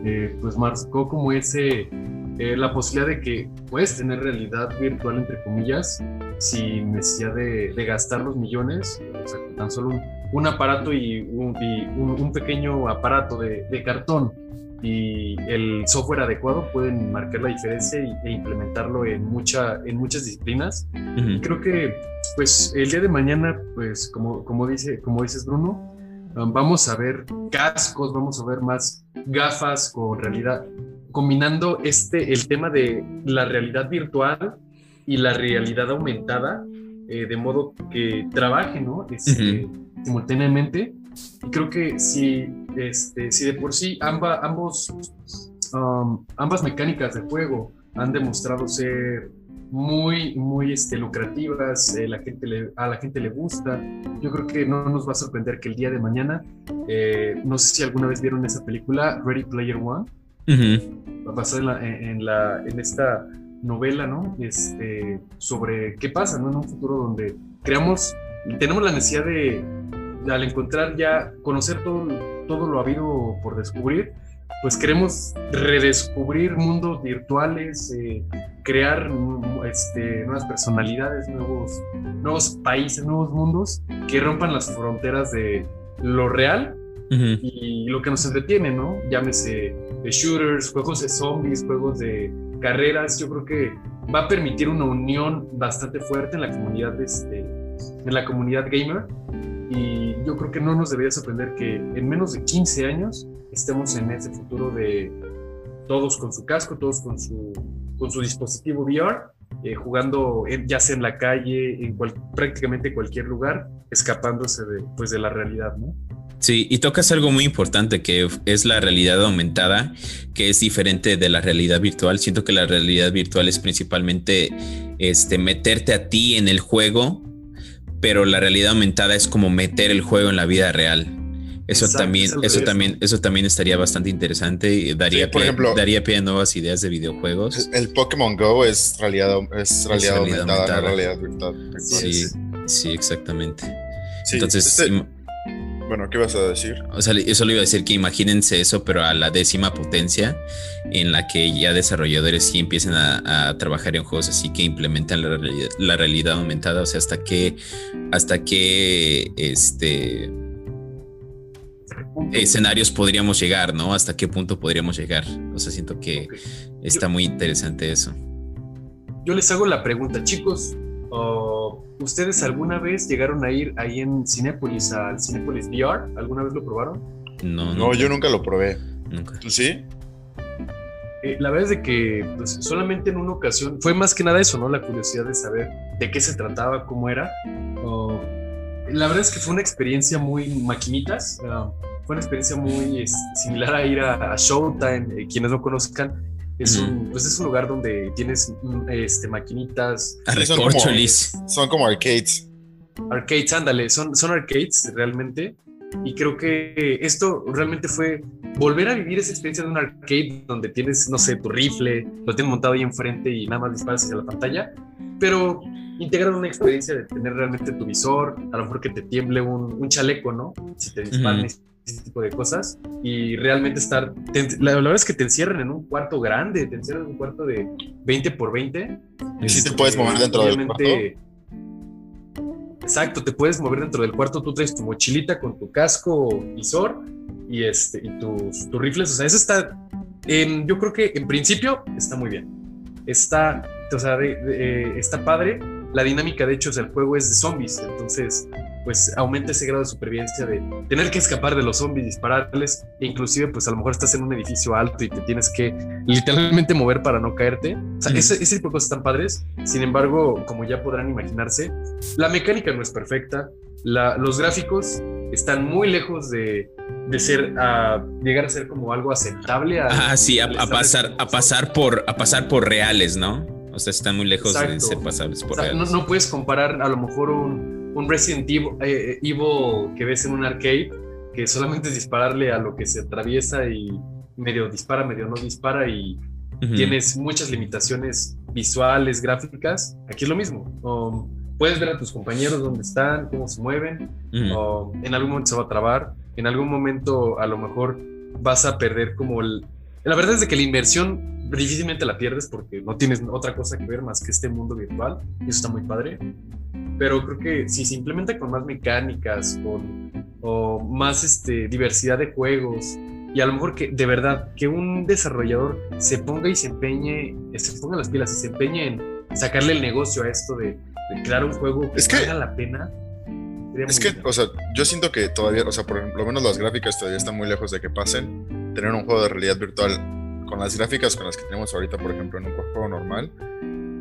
eh, pues marcó como ese eh, la posibilidad de que puedes tener realidad virtual, entre comillas, sin necesidad de, gastar los millones, o sea, tan solo un, aparato y, un, pequeño aparato de, cartón y el software adecuado pueden marcar la diferencia e implementarlo en, mucha, en muchas disciplinas. Creo que pues el día de mañana, pues como, como, dice, como dices Bruno, um, vamos a ver cascos, vamos a ver más gafas con realidad, combinando este, el tema de la realidad virtual y la realidad aumentada, eh, de modo que trabajen ¿no? Este, simultáneamente. Y creo que si, este, si de por sí amba, ambos, um, ambas mecánicas de juego han demostrado ser muy, muy este, lucrativas, eh, la gente le, a la gente le gusta. Yo creo que no nos va a sorprender que el día de mañana, eh, no sé si alguna vez vieron esa película, Ready Player One, va a pasar en, la, en, esta novela, ¿no? Este, sobre qué pasa, ¿no? En un futuro donde creamos, tenemos la necesidad de, al encontrar ya, conocer todo, todo lo habido por descubrir, pues queremos redescubrir mundos virtuales, eh, crear este, nuevas personalidades, nuevos, nuevos países, nuevos mundos que rompan las fronteras de lo real y lo que nos entretiene, ¿no? Llámese de shooters, juegos de zombies, juegos de carreras, yo creo que va a permitir una unión bastante fuerte en la comunidad, este, en la comunidad gamer y yo creo que no nos debería sorprender que en menos de 15 años estemos en ese futuro de todos con su casco, todos con su, con su dispositivo VR, eh, jugando ya sea en la calle, en prácticamente cualquier lugar, escapándose de, pues, de la realidad, ¿no? Sí, y tocas algo muy importante que es la realidad aumentada, que es diferente de la realidad virtual. Siento que la realidad virtual es principalmente este, meterte a ti en el juego, pero la realidad aumentada es como meter el juego en la vida real. Eso también, eso también, eso también estaría bastante interesante y daría, por ejemplo, daría pie a nuevas ideas de videojuegos. El Pokémon Go es realidad, es realidad, aumentada, realidad virtual. Sí, sí, exactamente. Entonces, este bueno, ¿qué vas a decir? O sea, eso le iba a decir que imagínense eso, pero a la décima potencia, en la que ya desarrolladores sí empiezan a, trabajar en juegos así que implementan la realidad, aumentada. O sea, hasta qué, hasta qué este escenarios podríamos llegar, ¿no? Hasta qué punto podríamos llegar. O sea, siento que está muy interesante eso. Yo les hago la pregunta, chicos. ¿Ustedes alguna vez llegaron a ir ahí en Cinépolis, al Cinépolis VR? ¿Alguna vez lo probaron? No, no, yo nunca lo probé. Nunca. ¿Tú sí? Eh, la verdad es de que pues, solamente en una ocasión, fue más que nada eso, ¿no? La curiosidad de saber de qué se trataba, cómo era. la verdad es que fue una experiencia muy maquinitas. Ah, fue una experiencia muy similar a ir a, Showtime. Eh, quienes no conozcan, es, un, pues es un lugar donde tienes mm, este, maquinitas. son, como, son como arcades. Arcades, ándale, son, son arcades realmente. Y creo que esto realmente fue volver a vivir esa experiencia de un arcade donde tienes, no sé, tu rifle, lo tienes montado ahí enfrente y nada más disparas hacia la pantalla, pero integrar una experiencia de tener realmente tu visor, a lo mejor que te tiemble un, un chaleco, ¿no? Si te disparan ese tipo de cosas y realmente estar, la, verdad es que te encierran en un cuarto grande, te encierran en un cuarto de 20 por 20. Y si te puedes mover dentro del cuarto. Exacto, te puedes mover dentro del cuarto, tú traes tu mochilita con tu casco, visor y, este, y tus, tus rifles. O sea, eso está, em, yo creo que en principio está muy bien. Está, o sea, eh, está padre. La dinámica, de hecho, o el juego es de zombies, entonces pues aumenta ese grado de supervivencia de tener que escapar de los zombies, dispararles, e inclusive pues a lo mejor estás en un edificio alto y te tienes que literalmente mover para no caerte. O sea, ese, ese, tipo de cosas están padres. Sin embargo, como ya podrán imaginarse, la mecánica no es perfecta, los gráficos están muy lejos de, de ser a llegar a ser como algo aceptable. A, ah, sí, a, pasar a pasar por a pasar por reales, ¿no? O sea, están muy lejos de ser pasables por reales. No, no, puedes comparar a lo mejor un, un Resident eh, Evil, que ves en un arcade que solamente es dispararle a lo que se atraviesa y medio dispara, medio no dispara y tienes muchas limitaciones visuales, gráficas. Aquí es lo mismo. Um, puedes ver a tus compañeros dónde están, cómo se mueven, o en algún momento se va a trabar, en algún momento a lo mejor vas a perder como el... La verdad es de que la inversión difícilmente la pierdes porque no tienes otra cosa que ver más que este mundo virtual, y eso está muy padre, pero creo que si se implementa con más mecánicas, con o más este, diversidad de juegos, y a lo mejor que de verdad que un desarrollador se ponga y se empeñe, se ponga las pilas y se empeñe en sacarle el negocio a esto de crear un juego que, valga la pena. Es que, o sea, yo siento que todavía, o sea, por lo menos las gráficas todavía están muy lejos de que pasen. Tener un juego de realidad virtual con las gráficas con las que tenemos ahorita, por ejemplo, en un juego normal,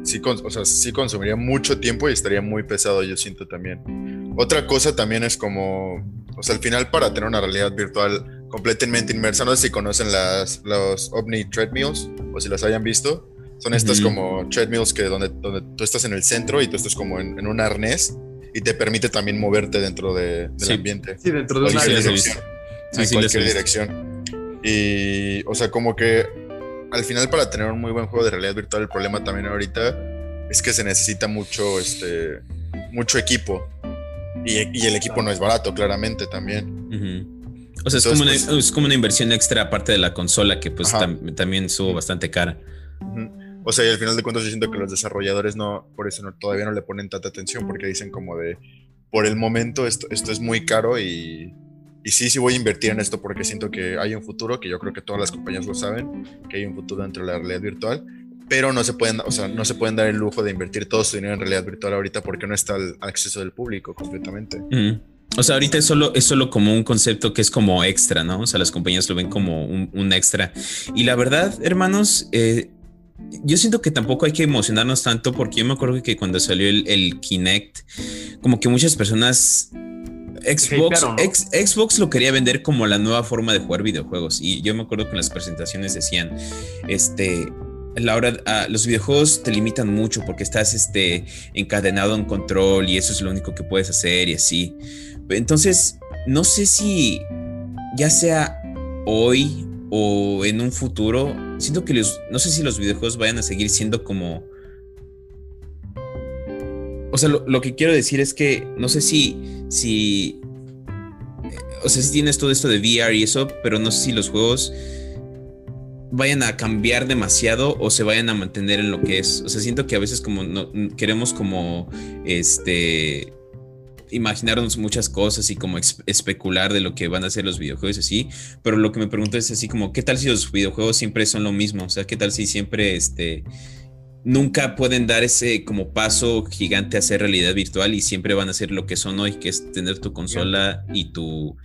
sí, o sea, sí consumiría mucho tiempo y estaría muy pesado, yo siento también. Otra cosa también es como, o sea, al final para tener una realidad virtual completamente inmersa, no sé si conocen las, los OVNI Treadmills o si las hayan visto, son estas como treadmills que donde, donde tú estás en el centro y tú estás como en, un arnés y te permite también moverte dentro de, del ambiente. Sí, dentro de una dirección. Sí, cualquier dirección. Y, o sea, como que al final para tener un muy buen juego de realidad virtual, el problema también ahorita es que se necesita mucho, este, mucho equipo. Y, y el equipo no es barato, claramente, también. O sea, es, como una, pues es, como una, inversión extra aparte de la consola que pues también estuvo bastante cara. O sea, y al final de cuentas yo siento que los desarrolladores no, por eso todavía no le ponen tanta atención, porque dicen como de, por el momento esto, esto es muy caro y, y sí, sí voy a invertir en esto porque siento que hay un futuro, que yo creo que todas las compañías lo saben, que hay un futuro dentro de la realidad virtual, pero no se pueden, o sea, no se pueden dar el lujo de invertir todo su dinero en realidad virtual ahorita porque no está al acceso del público completamente. O sea, ahorita es solo, es solo como un concepto que es como extra, ¿no? O sea, las compañías lo ven como un, extra. Y la verdad, hermanos, eh, yo siento que tampoco hay que emocionarnos tanto porque yo me acuerdo que cuando salió el, Kinect, como que muchas personas Xbox, Xbox lo quería vender como la nueva forma de jugar videojuegos. Y yo me acuerdo que en las presentaciones decían, este, la hora, ah, los videojuegos te limitan mucho porque estás este, encadenado en control y eso es lo único que puedes hacer y así. Entonces, no sé si ya sea hoy o en un futuro, siento que los, no sé si los videojuegos vayan a seguir siendo como... O sea, lo, que quiero decir es que no sé si, si... O sea, si tienes todo esto de VR y eso, pero no sé si los juegos vayan a cambiar demasiado o se vayan a mantener en lo que es. O sea, siento que a veces como no, queremos como este imaginarnos muchas cosas y como especular de lo que van a ser los videojuegos así, pero lo que me pregunto es así como, ¿qué tal si los videojuegos siempre son lo mismo? O sea, ¿qué tal si siempre este nunca pueden dar ese como paso gigante a hacer realidad virtual y siempre van a ser lo que son hoy, que es tener tu consola y tu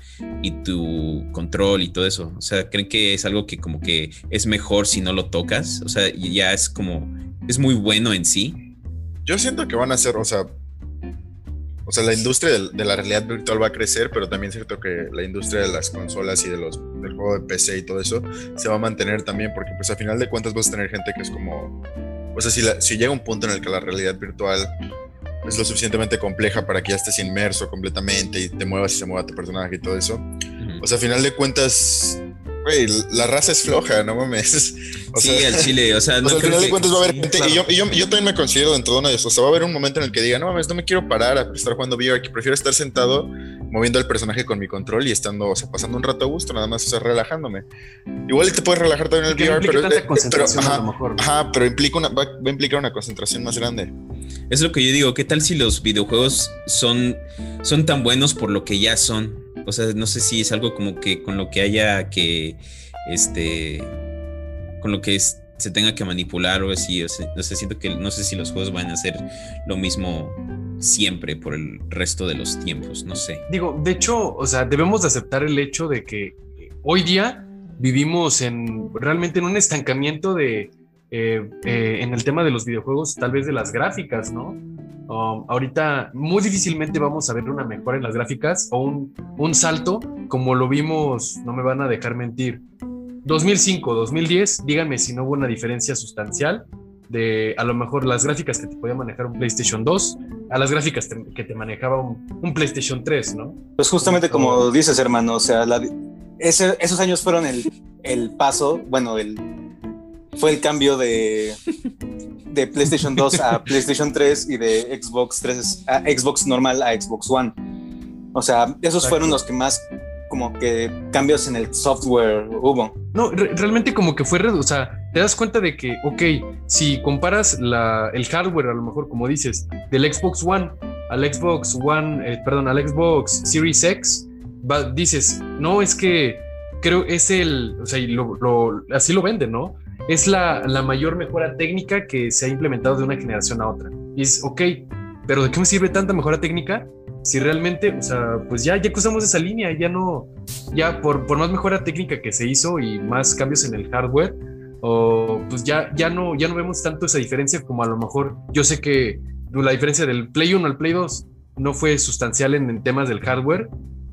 y tu control y todo eso. O sea, creen que es algo que como que es mejor si no lo tocas, o sea, ya es como es muy bueno en sí. Yo siento que van a ser, o sea, o sea, la industria de, la realidad virtual va a crecer, pero también es cierto que la industria de las consolas y de los, del juego de PC y todo eso se va a mantener también, porque pues a final de cuentas vas a tener gente que es como, o sea, si, si llega un punto en el que la realidad virtual es lo suficientemente compleja para que ya estés inmerso completamente y te muevas y se mueva tu personaje y todo eso, o sea, a final de cuentas Güey, la raza es floja, no mames. O sí, el chile, o sea, no al final de cuentas va a haber gente, y, yo, y yo, yo, también me considero dentro de una de esas, o sea, va a haber un momento en el que diga, no mames, no me quiero parar a estar jugando VR, que prefiero estar sentado moviendo el personaje con mi control y estando, o sea, pasando un rato a gusto, nada más, o sea, relajándome. Igual te puedes relajar también en el VR, pero, eh, pero, ajá, a lo mejor. ajá, pero implica una, va, a implicar una concentración más grande. Es lo que yo digo, ¿qué tal si los videojuegos son, son tan buenos por lo que ya son? O sea, no sé si es algo como que con lo que haya que, este, con lo que se tenga que manipular o así. O sea, siento que no sé si los juegos van a hacer lo mismo siempre por el resto de los tiempos, no sé. Digo, de hecho, o sea, debemos de aceptar el hecho de que hoy día vivimos en realmente en un estancamiento de eh, eh, en el tema de los videojuegos, tal vez de las gráficas, ¿no? Um, ahorita muy difícilmente vamos a ver una mejora en las gráficas o un, un salto como lo vimos, no me van a dejar mentir. 2005, 2010, díganme si no hubo una diferencia sustancial de a lo mejor las gráficas que te podía manejar un PlayStation 2 a las gráficas que te manejaba un, PlayStation 3, ¿no? Pues justamente como dices, hermano, o sea, esos años fueron el, el paso, bueno, el, fue el cambio de, de PlayStation 2 a PlayStation 3 y de Xbox 3 a Xbox normal a Xbox One. O sea, esos fueron los que más como que cambios en el software hubo. No, realmente como que fue, o sea, te das cuenta de que, ok, si comparas la, el hardware, a lo mejor como dices, del Xbox One al Xbox One, eh, perdón, al Xbox Series X, dices, no, es que creo es el, o sea, lo, así lo venden, ¿no? Es la, mayor mejora técnica que se ha implementado de una generación a otra. Y es, ok, pero ¿de qué me sirve tanta mejora técnica? Si realmente, o sea, pues ya, ya cruzamos esa línea, ya no, ya por, por más mejora técnica que se hizo y más cambios en el hardware, o pues ya, ya, no, ya no vemos tanto esa diferencia como a lo mejor yo sé que la diferencia del Play 1 al Play 2 no fue sustancial en temas del hardware,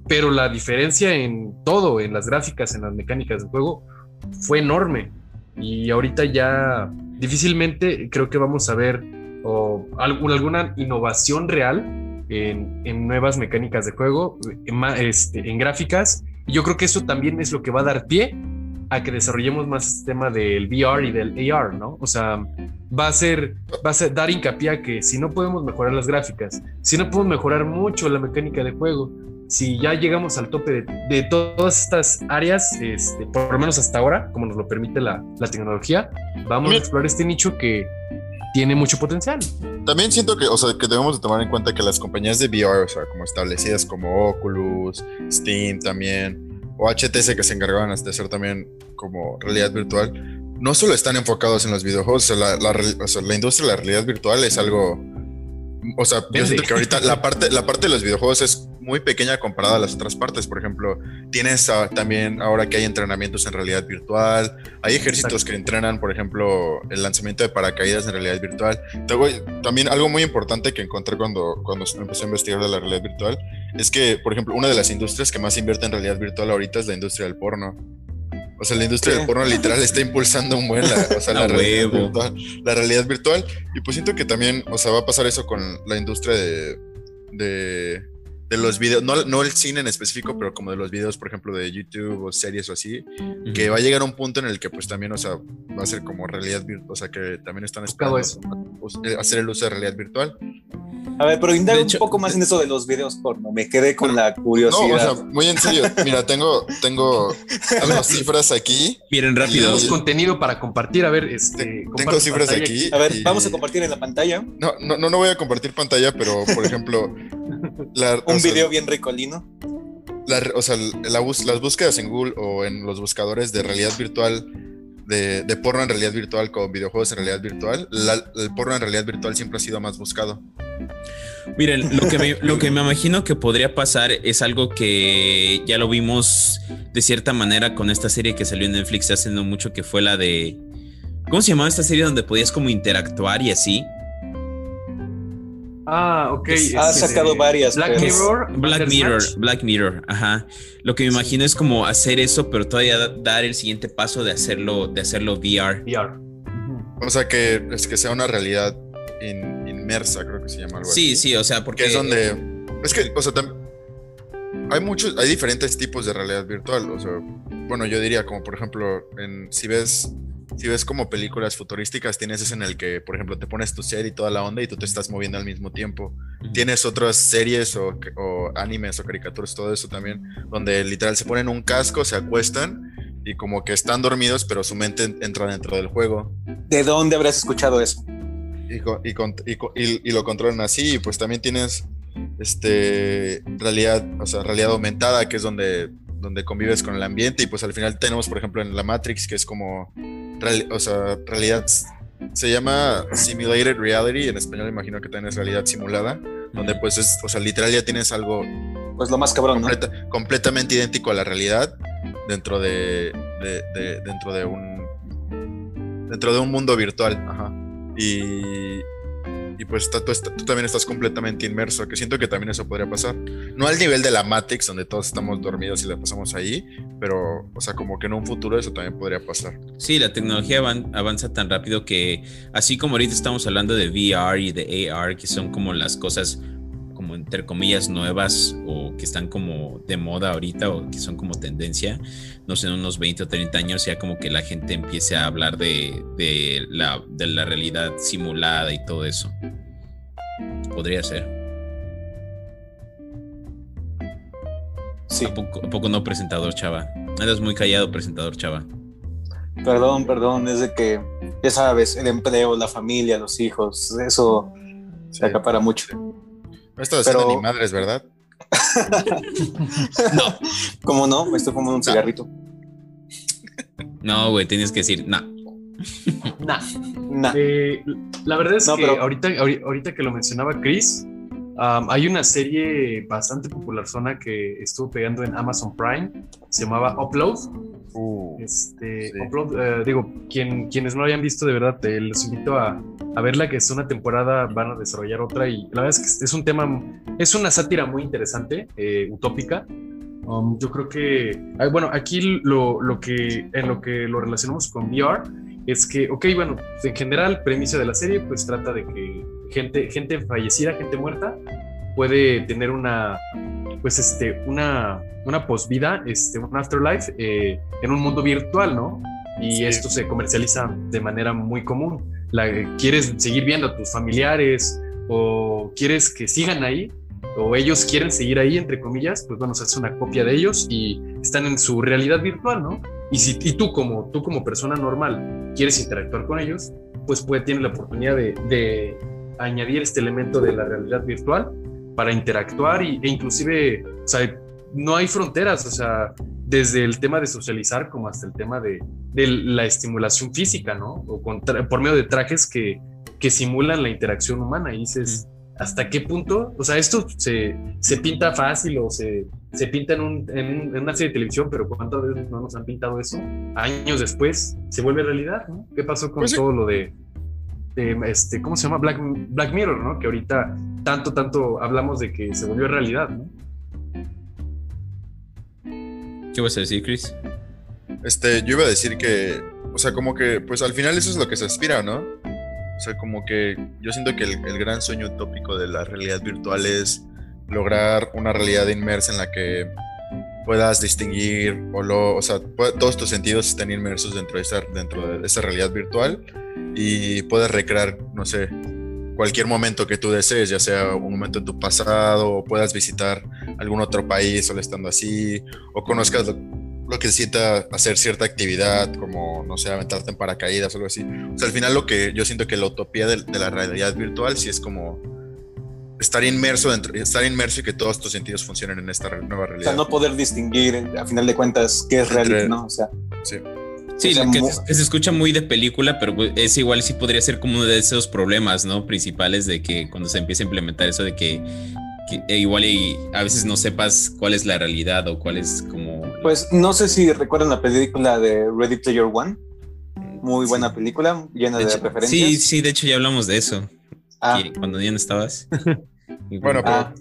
pero la diferencia en todo, en las gráficas, en las mecánicas del juego, fue enorme. Y ahorita ya difícilmente creo que vamos a ver alguna innovación real en, nuevas mecánicas de juego, en, este, en gráficas. Y yo creo que eso también es lo que va a dar pie a que desarrollemos más el este tema del VR y del AR, ¿no? O sea, va a ser, va a dar hincapié a que si no podemos mejorar las gráficas, si no podemos mejorar mucho la mecánica de juego, si ya llegamos al tope de, todas estas áreas, este, por lo menos hasta ahora, como nos lo permite la, tecnología, vamos a explorar este nicho que tiene mucho potencial. También siento que, o sea, que debemos de tomar en cuenta que las compañías de VR, o sea, como establecidas como Oculus, Steam también, o HTC que se encargaban de hacer también como realidad virtual, no solo están enfocados en los videojuegos, o sea, la, la industria de la realidad virtual es algo o sea, yo siento que ahorita la parte, la parte de los videojuegos es muy pequeña comparada a las otras partes. Por ejemplo, tienes también ahora que hay entrenamientos en realidad virtual, hay ejércitos que entrenan, por ejemplo, el lanzamiento de paracaídas en realidad virtual. También algo muy importante que encontré cuando, cuando empecé a investigar de la realidad virtual es que, por ejemplo, una de las industrias que más invierte en realidad virtual ahorita es la industria del porno. O sea, la industria del porno literal está impulsando un buen la, o sea, la, realidad virtual, la realidad virtual. Y pues siento que también, o sea, va a pasar eso con la industria de, de, de los videos, no, no, el cine en específico, pero como de los videos, por ejemplo, de YouTube o series o así, que va a llegar a un punto en el que pues también, o sea, va a ser como realidad virtual, o sea, que también están esperando hacer el uso de realidad virtual. A ver, pero indaga un poco más en eso de los videos porno. Me quedé con la curiosidad. No, o sea, muy en serio. Mira, tengo, tengo las cifras aquí. Miren, rápido. Tenemos contenido para compartir. A ver, este. Tengo cifras aquí. A ver, vamos a compartir en la pantalla. No, no, no, voy a compartir pantalla, pero por ejemplo. un video bien ricolino. o sea, las búsquedas en Google o en los buscadores de realidad virtual de, porno en realidad virtual con videojuegos en realidad virtual, el porno en realidad virtual siempre ha sido más buscado. Miren, lo que, me, lo que me imagino que podría pasar es algo que ya lo vimos de cierta manera con esta serie que salió en Netflix hace no mucho, que fue la de... ¿Cómo se llamaba esta serie donde podías como interactuar y así? Ah, ok. ha sacado varias. Black Mirror. Black Mirror, Black Mirror, ajá. Lo que me imagino es como hacer eso, pero todavía dar el siguiente paso de hacerlo, de hacerlo VR. VR. O sea que es que sea una realidad inmersa, creo que se llama algo Sí, sí, o sea, porque. es donde. Es que, o sea, hay muchos, hay diferentes tipos de realidad virtual. O sea, bueno, yo diría como por ejemplo, en, si ves si ves como películas futurísticas, tienes ese en el que, por ejemplo, te pones tu ser y toda la onda y tú te estás moviendo al mismo tiempo. Tienes otras series o, animes o caricaturas, todo eso también, donde literal se ponen un casco, se acuestan y como que están dormidos, pero su mente entra dentro del juego. ¿De dónde habrás escuchado eso? Y, y, y, lo controlan así, y pues también tienes este, realidad, o sea, realidad aumentada, que es donde, donde convives con el ambiente. Y pues al final tenemos, por ejemplo, en la Matrix, que es como, o sea, realidad, se llama Simulated Reality, en español imagino que también es realidad simulada, donde pues es, o sea, literal ya tienes algo... Pues lo más cabrón, Completamente idéntico a la realidad dentro de, dentro de un dentro de un mundo virtual. Ajá. Y, y pues tú, también estás completamente inmerso, que siento que también eso podría pasar. No al nivel de la Matrix, donde todos estamos dormidos y la pasamos ahí, pero, o sea, como que en un futuro eso también podría pasar. Sí, la tecnología avanza tan rápido que, así como ahorita estamos hablando de VR y de AR, que son como las cosas como entre comillas nuevas o que están como de moda ahorita o que son como tendencia, no sé, en unos 20 o 30 años ya como que la gente empiece a hablar de, de, la, de la realidad simulada y todo eso. Podría ser. Sí. ¿A poco, no, presentador Chava? Eres muy callado, presentador Chava. Perdón, perdón, es de que, ya sabes, el empleo, la familia, los hijos, eso se acapara mucho. No estás haciendo ni madres, ¿verdad? no. ¿Cómo no? Me estoy fumando un cigarrito. No, güey, tienes que decir, no. Nah. nah. Eh, la verdad es que ahorita, ahorita que lo mencionaba Chris, hay una serie bastante popular zona que estuvo pegando en Amazon Prime, se llamaba Upload. Uh, este, Upload, eh, digo, quien, quienes no lo hayan visto, de verdad, te los invito a, a, verla, que es una temporada, van a desarrollar otra y la verdad es que es un tema, es una sátira muy interesante, eh, utópica. Um, yo creo que, bueno, aquí lo, lo, que, en lo que lo relacionamos con VR es que, ok, bueno, en general, premisa de la serie, pues trata de que gente, gente fallecida, gente muerta, puede tener una, pues este, una, una posvida, este, un afterlife eh, en un mundo virtual, ¿no? Y esto se comercializa de manera muy común. La, ¿Quieres seguir viendo a tus familiares o quieres que sigan ahí? o ellos quieren seguir ahí, entre comillas, pues bueno, se hace una copia de ellos y están en su realidad virtual, ¿no? Y si y tú, como, tú como persona normal quieres interactuar con ellos, pues puede, tiene la oportunidad de, de añadir este elemento de la realidad virtual para interactuar y, e inclusive, o sea, no hay fronteras, o sea, desde el tema de socializar como hasta el tema de, de la estimulación física, ¿no? O por medio de trajes que, que simulan la interacción humana y dices, ¿hasta qué punto? O sea, esto se, se pinta fácil o se, se pinta en, un, en, una serie de televisión, pero ¿cuántas veces no nos han pintado eso? Años después se vuelve realidad, ¿no? ¿Qué pasó con pues todo lo de, este, ¿cómo se llama? Black, Black Mirror, ¿no? Que ahorita tanto, tanto hablamos de que se volvió realidad, ¿no? ¿Qué vas a decir, Chris? Este, yo iba a decir que, o sea, como que, pues al final eso es lo que se aspira, ¿no? O sea, como que yo siento que el, gran sueño utópico de la realidad virtual es lograr una realidad inmersa en la que puedas distinguir o, lo, o sea, todos tus sentidos estén inmersos dentro de, esa, dentro de esa realidad virtual y puedas recrear, no sé, cualquier momento que tú desees, ya sea un momento en tu pasado, o puedas visitar algún otro país solo estando así, o conozcas lo que sienta hacer cierta actividad, como, no sé, aventarte en paracaídas o algo así. O sea, al final lo que yo siento que la utopía de, la realidad virtual sí es como estar inmerso dentro, estar inmerso y que todos tus sentidos funcionen en esta nueva realidad. O sea, no poder distinguir, a final de cuentas, qué es realidad, ¿no? O sea, sí. Sí, que se, escucha muy de película, pero pues, es igual sí podría ser como uno de esos problemas, ¿no? Principales de que cuando se empieza a implementar eso de que e igual y a veces no sepas cuál es la realidad o cuál es como... Pues no sé si recuerdan la película de Ready Player One. Muy buena película, llena de, referencias. Sí, sí, de hecho ya hablamos de eso. Ah. Cuando ya no estabas. bueno, ah,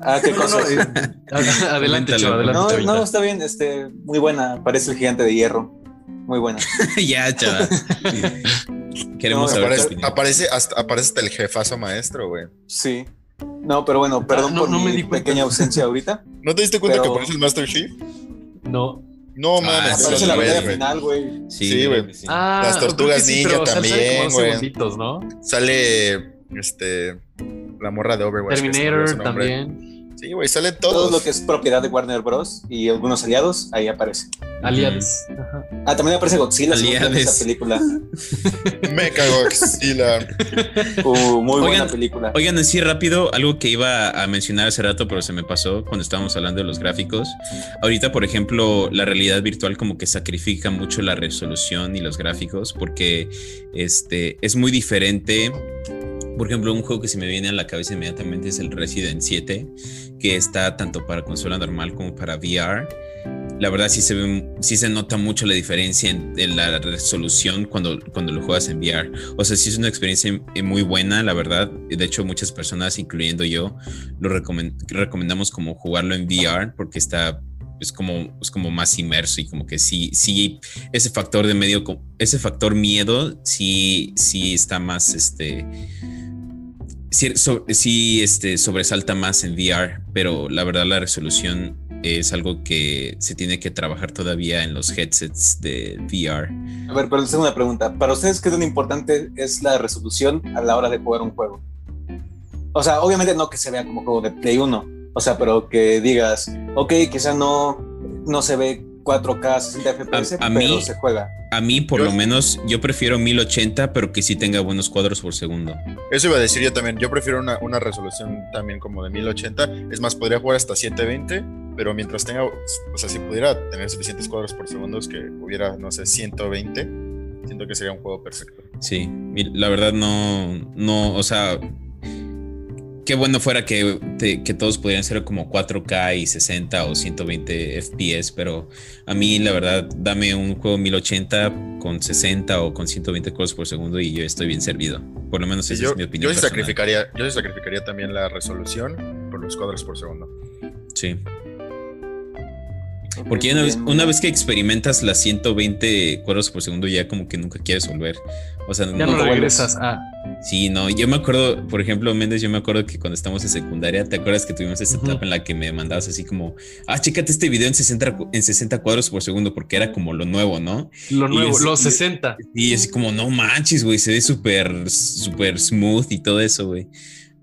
ah, qué cosa. adelante, adelante. No, no, está bien, este, muy buena. Parece el gigante de hierro. Muy buena. ya, chaval. Queremos saber aparece, aparece, hasta, aparece hasta el jefazo maestro, güey. Sí. No, pero bueno, perdón por mi pequeña ausencia ahorita. ¿No te diste cuenta que aparece el Master Chief? No. No, mames. Ah, aparece la batalla final, güey. Sí, güey. Ah, Las tortugas ninja también, güey. ¿no? Sale este la morra de Overwatch. Terminator también. Sí, güey, sale todo. Todo lo que es propiedad de Warner Bros. y algunos aliados, ahí aparece. Aliades. Ah, también aparece Godzilla en esa película. Me cago Godzilla. Uh, muy buena película. Oigan, así rápido, algo que iba a mencionar hace rato, pero se me pasó cuando estábamos hablando de los gráficos. Ahorita, por ejemplo, la realidad virtual como que sacrifica mucho la resolución y los gráficos porque este, es muy diferente por ejemplo, un juego que se me viene a la cabeza inmediatamente es el Resident 7, que está tanto para consola normal como para VR. La verdad sí se ve, sí se nota mucho la diferencia en, la resolución cuando, cuando lo juegas en VR. O sea, sí es una experiencia muy buena, la verdad. De hecho, muchas personas, incluyendo yo, lo recomendamos como jugarlo en VR porque está es como, es como más inmerso y como que sí, sí, ese factor de medio, ese factor miedo, sí, sí está más, este, sí, este, sobresalta más en VR, pero la verdad la resolución es algo que se tiene que trabajar todavía en los headsets de VR. A ver, pero les una pregunta. ¿Para ustedes qué tan importante es la resolución a la hora de jugar un juego? O sea, obviamente no que se vea como juego de Play 1, o sea, pero que digas, ok, quizá no, no se ve 4K 60 FPS, pero se juega. A mí, por lo menos, yo prefiero 1080, pero que sí tenga buenos cuadros por segundo. Eso iba a decir yo también. Yo prefiero una, una resolución también como de 1080. Es más, podría jugar hasta 720, pero mientras tenga, o sea, si pudiera tener suficientes cuadros por segundo, que hubiera, no sé, 120, siento que sería un juego perfecto. Sí, la verdad no, no, o sea, qué bueno fuera que, que, todos pudieran ser como 4K y 60 o 120 FPS, pero a mí la verdad, dame un juego 1080 con 60 o con 120 cuadros por segundo y yo estoy bien servido. Por lo menos esa es mi opinión. Yo sacrificaría, yo sacrificaría también la resolución por los cuadros por segundo. Sí. Porque una vez, una vez, que experimentas las 120 cuadros por segundo, ya como que nunca quieres volver. O sea, ya no, regresas a. Sí, no. Yo me acuerdo, por ejemplo, Méndez, yo me acuerdo que cuando estábamos en secundaria, ¿te acuerdas que tuvimos esa etapa en la que me mandabas así como, ah, chécate este video en 60, en 60 cuadros por segundo, porque era como lo nuevo, ¿no? Lo nuevo, los 60. Y así como, no manches, güey, se ve súper, súper smooth y todo eso, güey.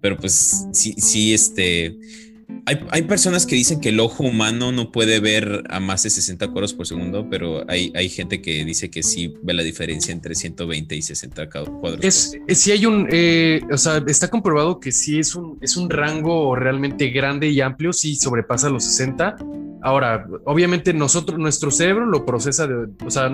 Pero pues sí, sí, este hay, personas que dicen que el ojo humano no puede ver a más de 60 cuadros por segundo, pero hay, hay gente que dice que sí ve la diferencia entre 120 y 60 cuadros. Es, si hay un, eh, o sea, está comprobado que sí es un, es un rango realmente grande y amplio, si sobrepasa los 60. Ahora, obviamente nosotros, nuestro cerebro lo procesa, de, o sea,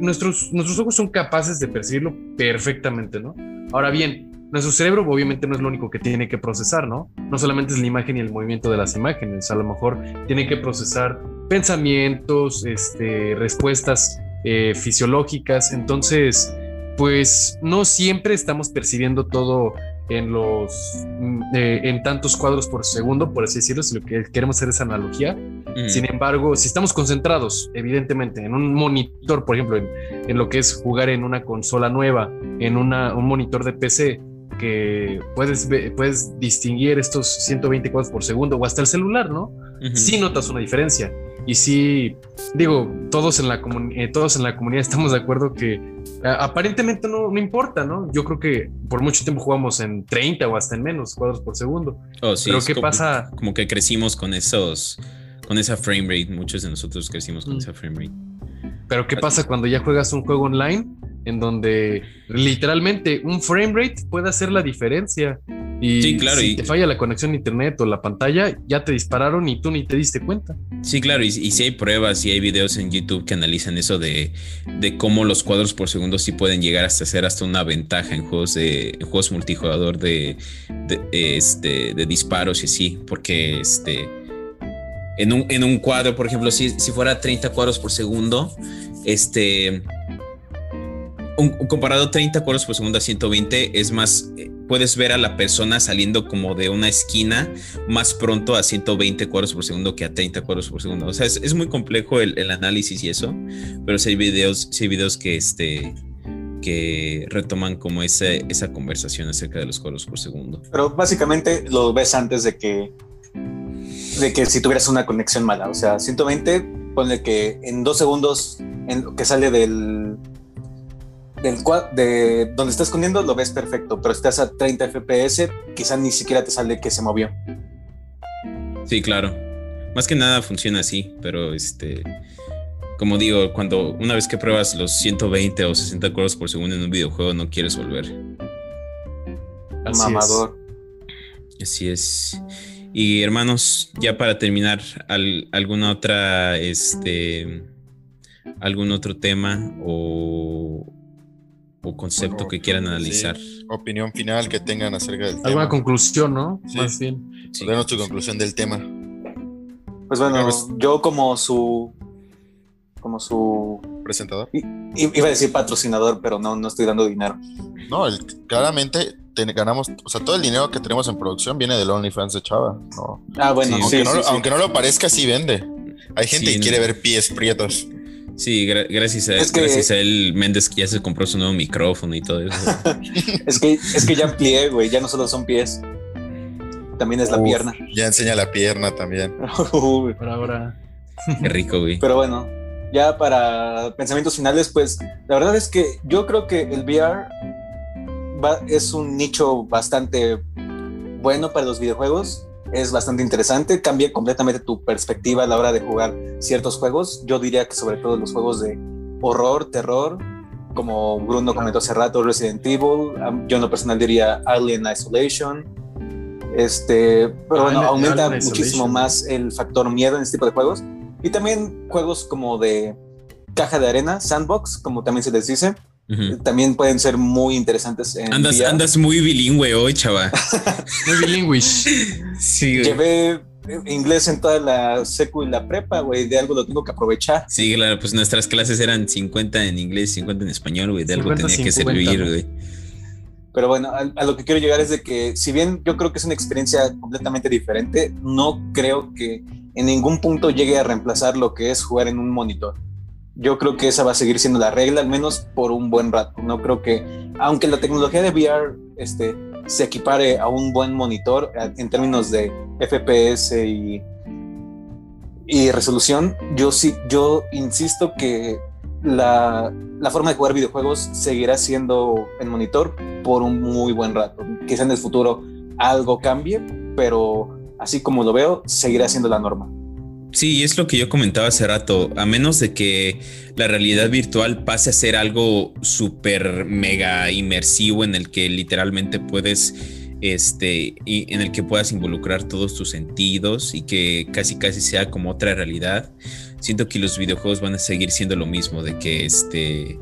nuestros, nuestros ojos son capaces de percibirlo perfectamente, ¿no? Ahora bien, nuestro cerebro obviamente no es lo único que tiene que procesar, ¿no? No solamente es la imagen y el movimiento de las imágenes, a lo mejor tiene que procesar pensamientos, este, respuestas eh, fisiológicas, entonces, pues no siempre estamos percibiendo todo en los mm, eh, en tantos cuadros por segundo, por así decirlo, si lo que queremos hacer es analogía. Sin embargo, si estamos concentrados, evidentemente, en un monitor, por ejemplo, en, en lo que es jugar en una consola nueva, en una, un monitor de PC, que puedes, puedes distinguir estos 120 cuadros por segundo o hasta el celular, ¿no? Sí notas una diferencia. Y sí, digo, todos en la, eh, todos en la comunidad estamos de acuerdo que aparentemente no, no, importa, ¿no? Yo creo que por mucho tiempo jugamos en 30 o hasta en menos cuadros por segundo. Oh, sí, Pero ¿qué pasa? Como que crecimos con esos, con esa frame rate. Muchos de nosotros crecimos con mm. esa frame rate. Pero ¿qué pasa cuando ya juegas un juego online en donde literalmente un frame rate puede hacer la diferencia? Y sí, claro, si te falla la conexión a internet o la pantalla, ya te dispararon y tú ni te diste cuenta. Sí, claro, y, si hay pruebas y hay videos en YouTube que analizan eso de, de, cómo los cuadros por segundo sí pueden llegar hasta ser hasta una ventaja en juegos de en juegos multijugador de, de, este, de disparos y así, porque este en un, en un cuadro, por ejemplo, si, si fuera 30 cuadros por segundo, este, un, comparado 30 cuadros por segundo a 120 es más, eh, puedes ver a la persona saliendo como de una esquina más pronto a 120 cuadros por segundo que a 30 cuadros por segundo. O sea, es, muy complejo el, el, análisis y eso, pero si hay videos, si hay videos que, este, que retoman como ese, esa conversación acerca de los cuadros por segundo. Pero básicamente lo ves antes de que de que si tuvieras una conexión mala. O sea, 120, ponle que en dos segundos que sale del, del de donde estás escondiendo lo ves perfecto, pero si estás a 30 FPS, quizá ni siquiera te sale que se movió. Sí, claro. Más que nada funciona así, pero este. como digo, cuando una vez que pruebas los 120 o 60 cuadros por segundo en un videojuego, no quieres volver. Así Mamador. Así es. Y hermanos, ya para terminar, alguna otra, este, algún otro tema o, o concepto que quieran analizar. Opinión final que tengan acerca del tema. Alguna conclusión, ¿no? Más bien. Sí. tu conclusión del tema. Pues bueno, pues yo como su como su presentador. iba a decir patrocinador, pero no, no estoy dando dinero. No, claramente ganamos, o sea, todo el dinero que tenemos en producción viene del OnlyFans de Chava. Ah, bueno, aunque, no, aunque, no, lo parezca, sí vende. Hay gente que quiere ver pies prietos. Sí, gracias, a, gracias a él, Méndez que ya se compró su nuevo micrófono y todo eso. es, que, es que ya amplié, güey, ya no solo son pies, también es la pierna. Ya enseña la pierna también. Por ahora. Qué rico, güey. Pero bueno, ya para pensamientos finales, pues la verdad es que yo creo que el VR es un nicho bastante bueno para los videojuegos. Es bastante interesante, cambia completamente tu perspectiva a la hora de jugar ciertos juegos. Yo diría que sobre todo los juegos de horror, terror, como Bruno comentó hace rato, Resident Evil. Yo en lo personal diría Alien Isolation. Este, pero bueno, aumenta muchísimo más el factor miedo en este tipo de juegos. Y también juegos como de caja de arena, sandbox, como también se les dice, también pueden ser muy interesantes. En andas, andas muy bilingüe hoy, chava. muy bilingüe. Sí, Llevé inglés en toda la secu y la prepa, güey. De algo lo tengo que aprovechar. Sí, claro, pues nuestras clases eran 50 en inglés, 50 en español, güey. De algo tenía que servir, güey. Pero bueno, a, lo que quiero llegar es de que, si bien yo creo que es una experiencia completamente diferente, no creo que en ningún punto llegue a reemplazar lo que es jugar en un monitor yo creo que esa va a seguir siendo la regla, al menos por un buen rato. No creo que, aunque la tecnología de VR este, se equipare a un buen monitor en términos de FPS y, y resolución, yo sí, yo insisto que la, la, forma de jugar videojuegos seguirá siendo en monitor por un muy buen rato. Quizá en el futuro algo cambie, pero así como lo veo, seguirá siendo la norma. Sí, es lo que yo comentaba hace rato. A menos de que la realidad virtual pase a ser algo súper mega inmersivo en el que literalmente puedes, este, y en el que puedas involucrar todos tus sentidos y que casi casi sea como otra realidad. Siento que los videojuegos van a seguir siendo lo mismo, de que este,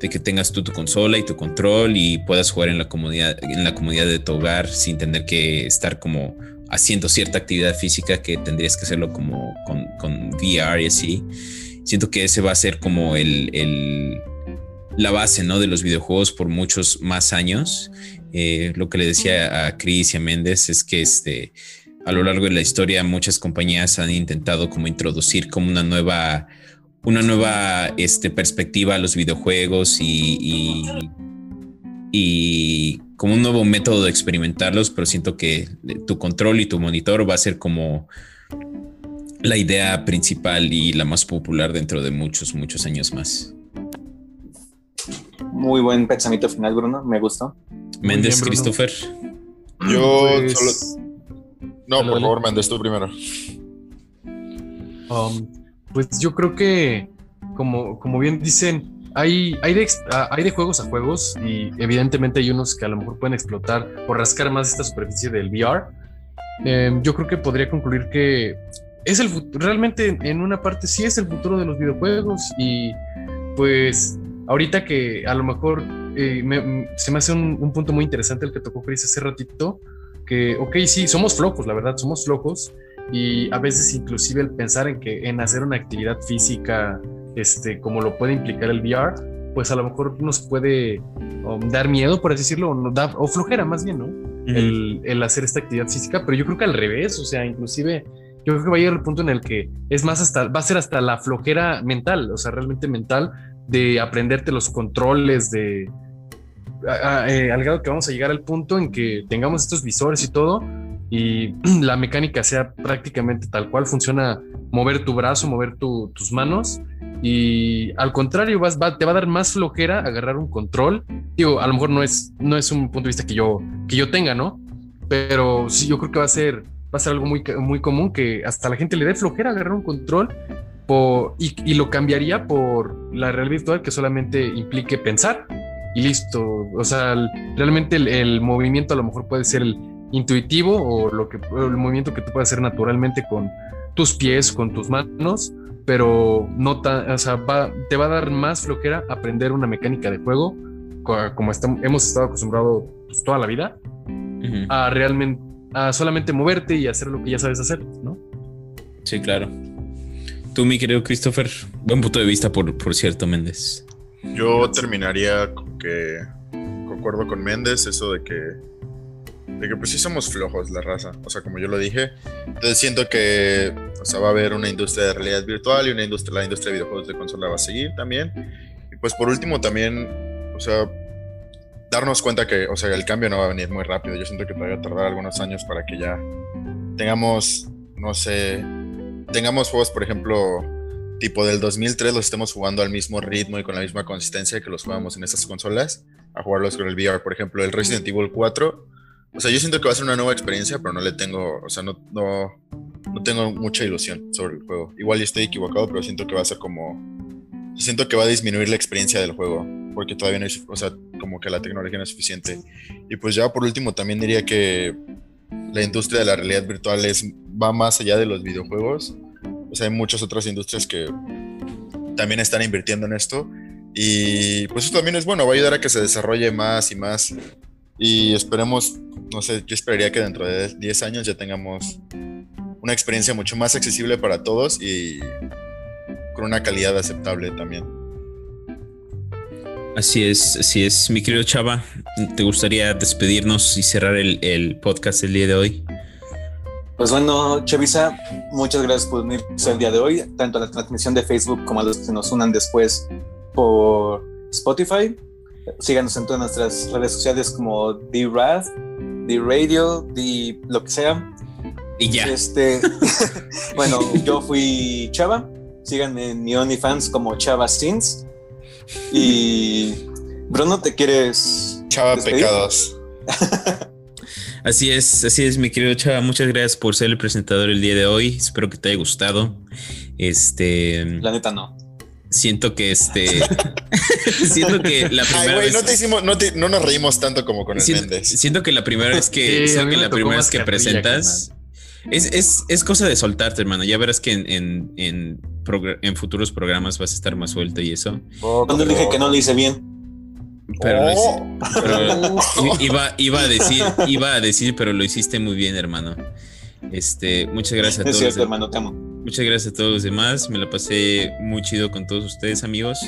de que tengas tú tu consola y tu control y puedas jugar en la comunidad, en la comunidad de tu hogar sin tener que estar como haciendo cierta actividad física que tendrías que hacerlo como con, con VR y así. Siento que ese va a ser como el, el, la base ¿no? de los videojuegos por muchos más años. Eh, lo que le decía a Chris y a Méndez es que este, a lo largo de la historia muchas compañías han intentado como introducir como una nueva, una nueva este, perspectiva a los videojuegos y, y, y como un nuevo método de experimentarlos, pero siento que tu control y tu monitor va a ser como la idea principal y la más popular dentro de muchos, muchos años más. Muy buen pensamiento final, Bruno, me gustó. Méndez, Christopher. Yo pues, solo... No, por favor, Méndez, tú primero. Um, pues yo creo que, como, como bien dicen, hay, hay, de, ah, hay de juegos a juegos y evidentemente hay unos que a lo mejor pueden explotar o rascar más esta superficie del VR. Em, yo creo que podría concluir que es el realmente en una parte sí es el futuro de los videojuegos y pues ahorita que a lo mejor eh, se me hace un, un, punto muy interesante el que tocó Chris hace ratito, que ok, sí, somos flojos, la verdad, somos flojos y a veces inclusive el pensar en que en hacer una actividad física este, como lo puede implicar el VR, pues a lo mejor nos puede um, dar miedo, por así decirlo, o, da, o flojera más bien, ¿no? el, el, hacer esta actividad física, pero yo creo que al revés, o sea, inclusive yo creo que va a llegar el punto en el que es más hasta, va a ser hasta la flojera mental, o sea, realmente mental, de aprenderte los controles, de, eh, al grado que vamos a llegar al punto en que tengamos estos visores y todo, y la mecánica sea prácticamente tal cual, funciona mover tu brazo, mover tus manos, y al contrario, vas, te va a dar más flojera agarrar un control. Digo, a lo mejor no es, no es un punto de vista que yo, que yo tenga, ¿no? Pero sí, yo creo que va a ser, va a ser algo muy, muy común que hasta la gente le dé flojera agarrar un control y, lo cambiaría por la realidad virtual que solamente implique pensar y listo. O sea, realmente el, movimiento a lo mejor puede ser el intuitivo o lo que el movimiento que tú puedes hacer naturalmente con tus pies, con tus manos, pero no o sea, te va a dar más flojera aprender una mecánica de juego como hemos estado acostumbrados pues, toda la vida, a realmente, a solamente moverte y hacer lo que ya sabes hacer, ¿no? Sí, claro. Tú, mi querido Christopher, buen punto de vista, por, por cierto, Méndez. Yo terminaría con que concuerdo con Méndez, eso de que, de que pues sí somos flojos la raza, o sea, como yo lo dije. Entonces siento que, o sea, va a haber una industria de realidad virtual y una industria, la industria de videojuegos de consola va a seguir también. Y pues por último también, o sea, darnos cuenta que, o sea, el cambio no va a venir muy rápido. Yo siento que todavía va a tardar algunos años para que ya tengamos, no sé, tengamos juegos, por ejemplo, tipo del 2003 los estemos jugando al mismo ritmo y con la misma consistencia que los jugamos en estas consolas, a jugarlos con el VR. Por ejemplo, el Resident Evil 4. O sea, yo siento que va a ser una nueva experiencia, pero no le tengo, o sea, no, no, no tengo mucha ilusión sobre el juego. Igual estoy equivocado, pero siento que va a ser como... Siento que va a disminuir la experiencia del juego, porque todavía no hay, o sea, como que la tecnología no es suficiente. Y pues ya por último también diría que la industria de la realidad virtual es, va más allá de los videojuegos o sea, hay muchas otras industrias que también están invirtiendo en esto. Y pues eso también es bueno, va a ayudar a que se desarrolle más y más. Y esperemos, no sé, yo esperaría que dentro de 10 años ya tengamos una experiencia mucho más accesible para todos y con una calidad aceptable también. Así es, así es. Mi querido Chava, ¿te gustaría despedirnos y cerrar el, el podcast el día de hoy? Pues bueno, Chavisa, muchas gracias por unirse el día de hoy, tanto a la transmisión de Facebook como a los que nos unan después por Spotify. Síganos en todas nuestras redes sociales como D-Rad, D-Radio, D lo que sea. Y ya. Este, bueno, yo fui Chava. Síganme en mi OnlyFans como Chava Sins. Y Bruno, ¿te quieres? Chava Pecados. Así es, así es, mi querido Chava. Muchas gracias por ser el presentador el día de hoy. Espero que te haya gustado. Este. La neta no. Siento que este. siento que la primera. Ay, güey, no te hicimos, no, no, nos reímos tanto como con el siento, Siento que la primera vez que, que la primera vez que presentas. Es, es, es, cosa de soltarte, hermano. Ya verás que en, en, en, en, futuros programas vas a estar más suelto y eso. Cuando dije que no lo hice bien. Pero, oh. iba, iba a decir, iba a decir, pero lo hiciste muy bien, hermano. Este, muchas gracias a todos. hermano, te amo. Muchas gracias a todos los demás. Me la pasé muy chido con todos ustedes, amigos.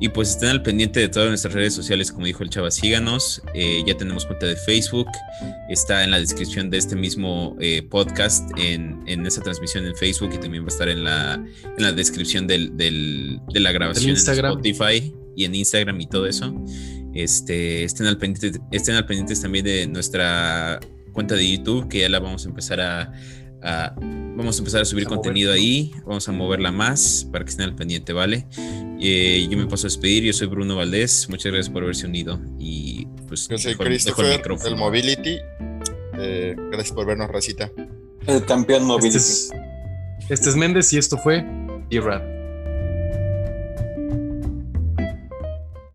Y pues estén al pendiente de todas nuestras redes sociales, como dijo el chava, síganos. Eh, ya tenemos cuenta de Facebook. Está en la descripción de este mismo eh, podcast, en, en, esa transmisión en Facebook y también va a estar en la, en la descripción del, del, de la grabación en Spotify y en Instagram y todo eso. Este, estén, al pendiente, estén al pendientes también de nuestra cuenta de YouTube, que ya la vamos a empezar a, vamos a empezar a subir contenido ahí, vamos a moverla más para que estén al pendiente, ¿vale? Eh, yo me paso a despedir, yo soy Bruno Valdés, muchas gracias por haberse unido y pues yo soy Christopher, el, Mobility, eh, gracias por vernos, Racita. El campeón Mobility. Este es, este es Méndez y esto fue E-Rap.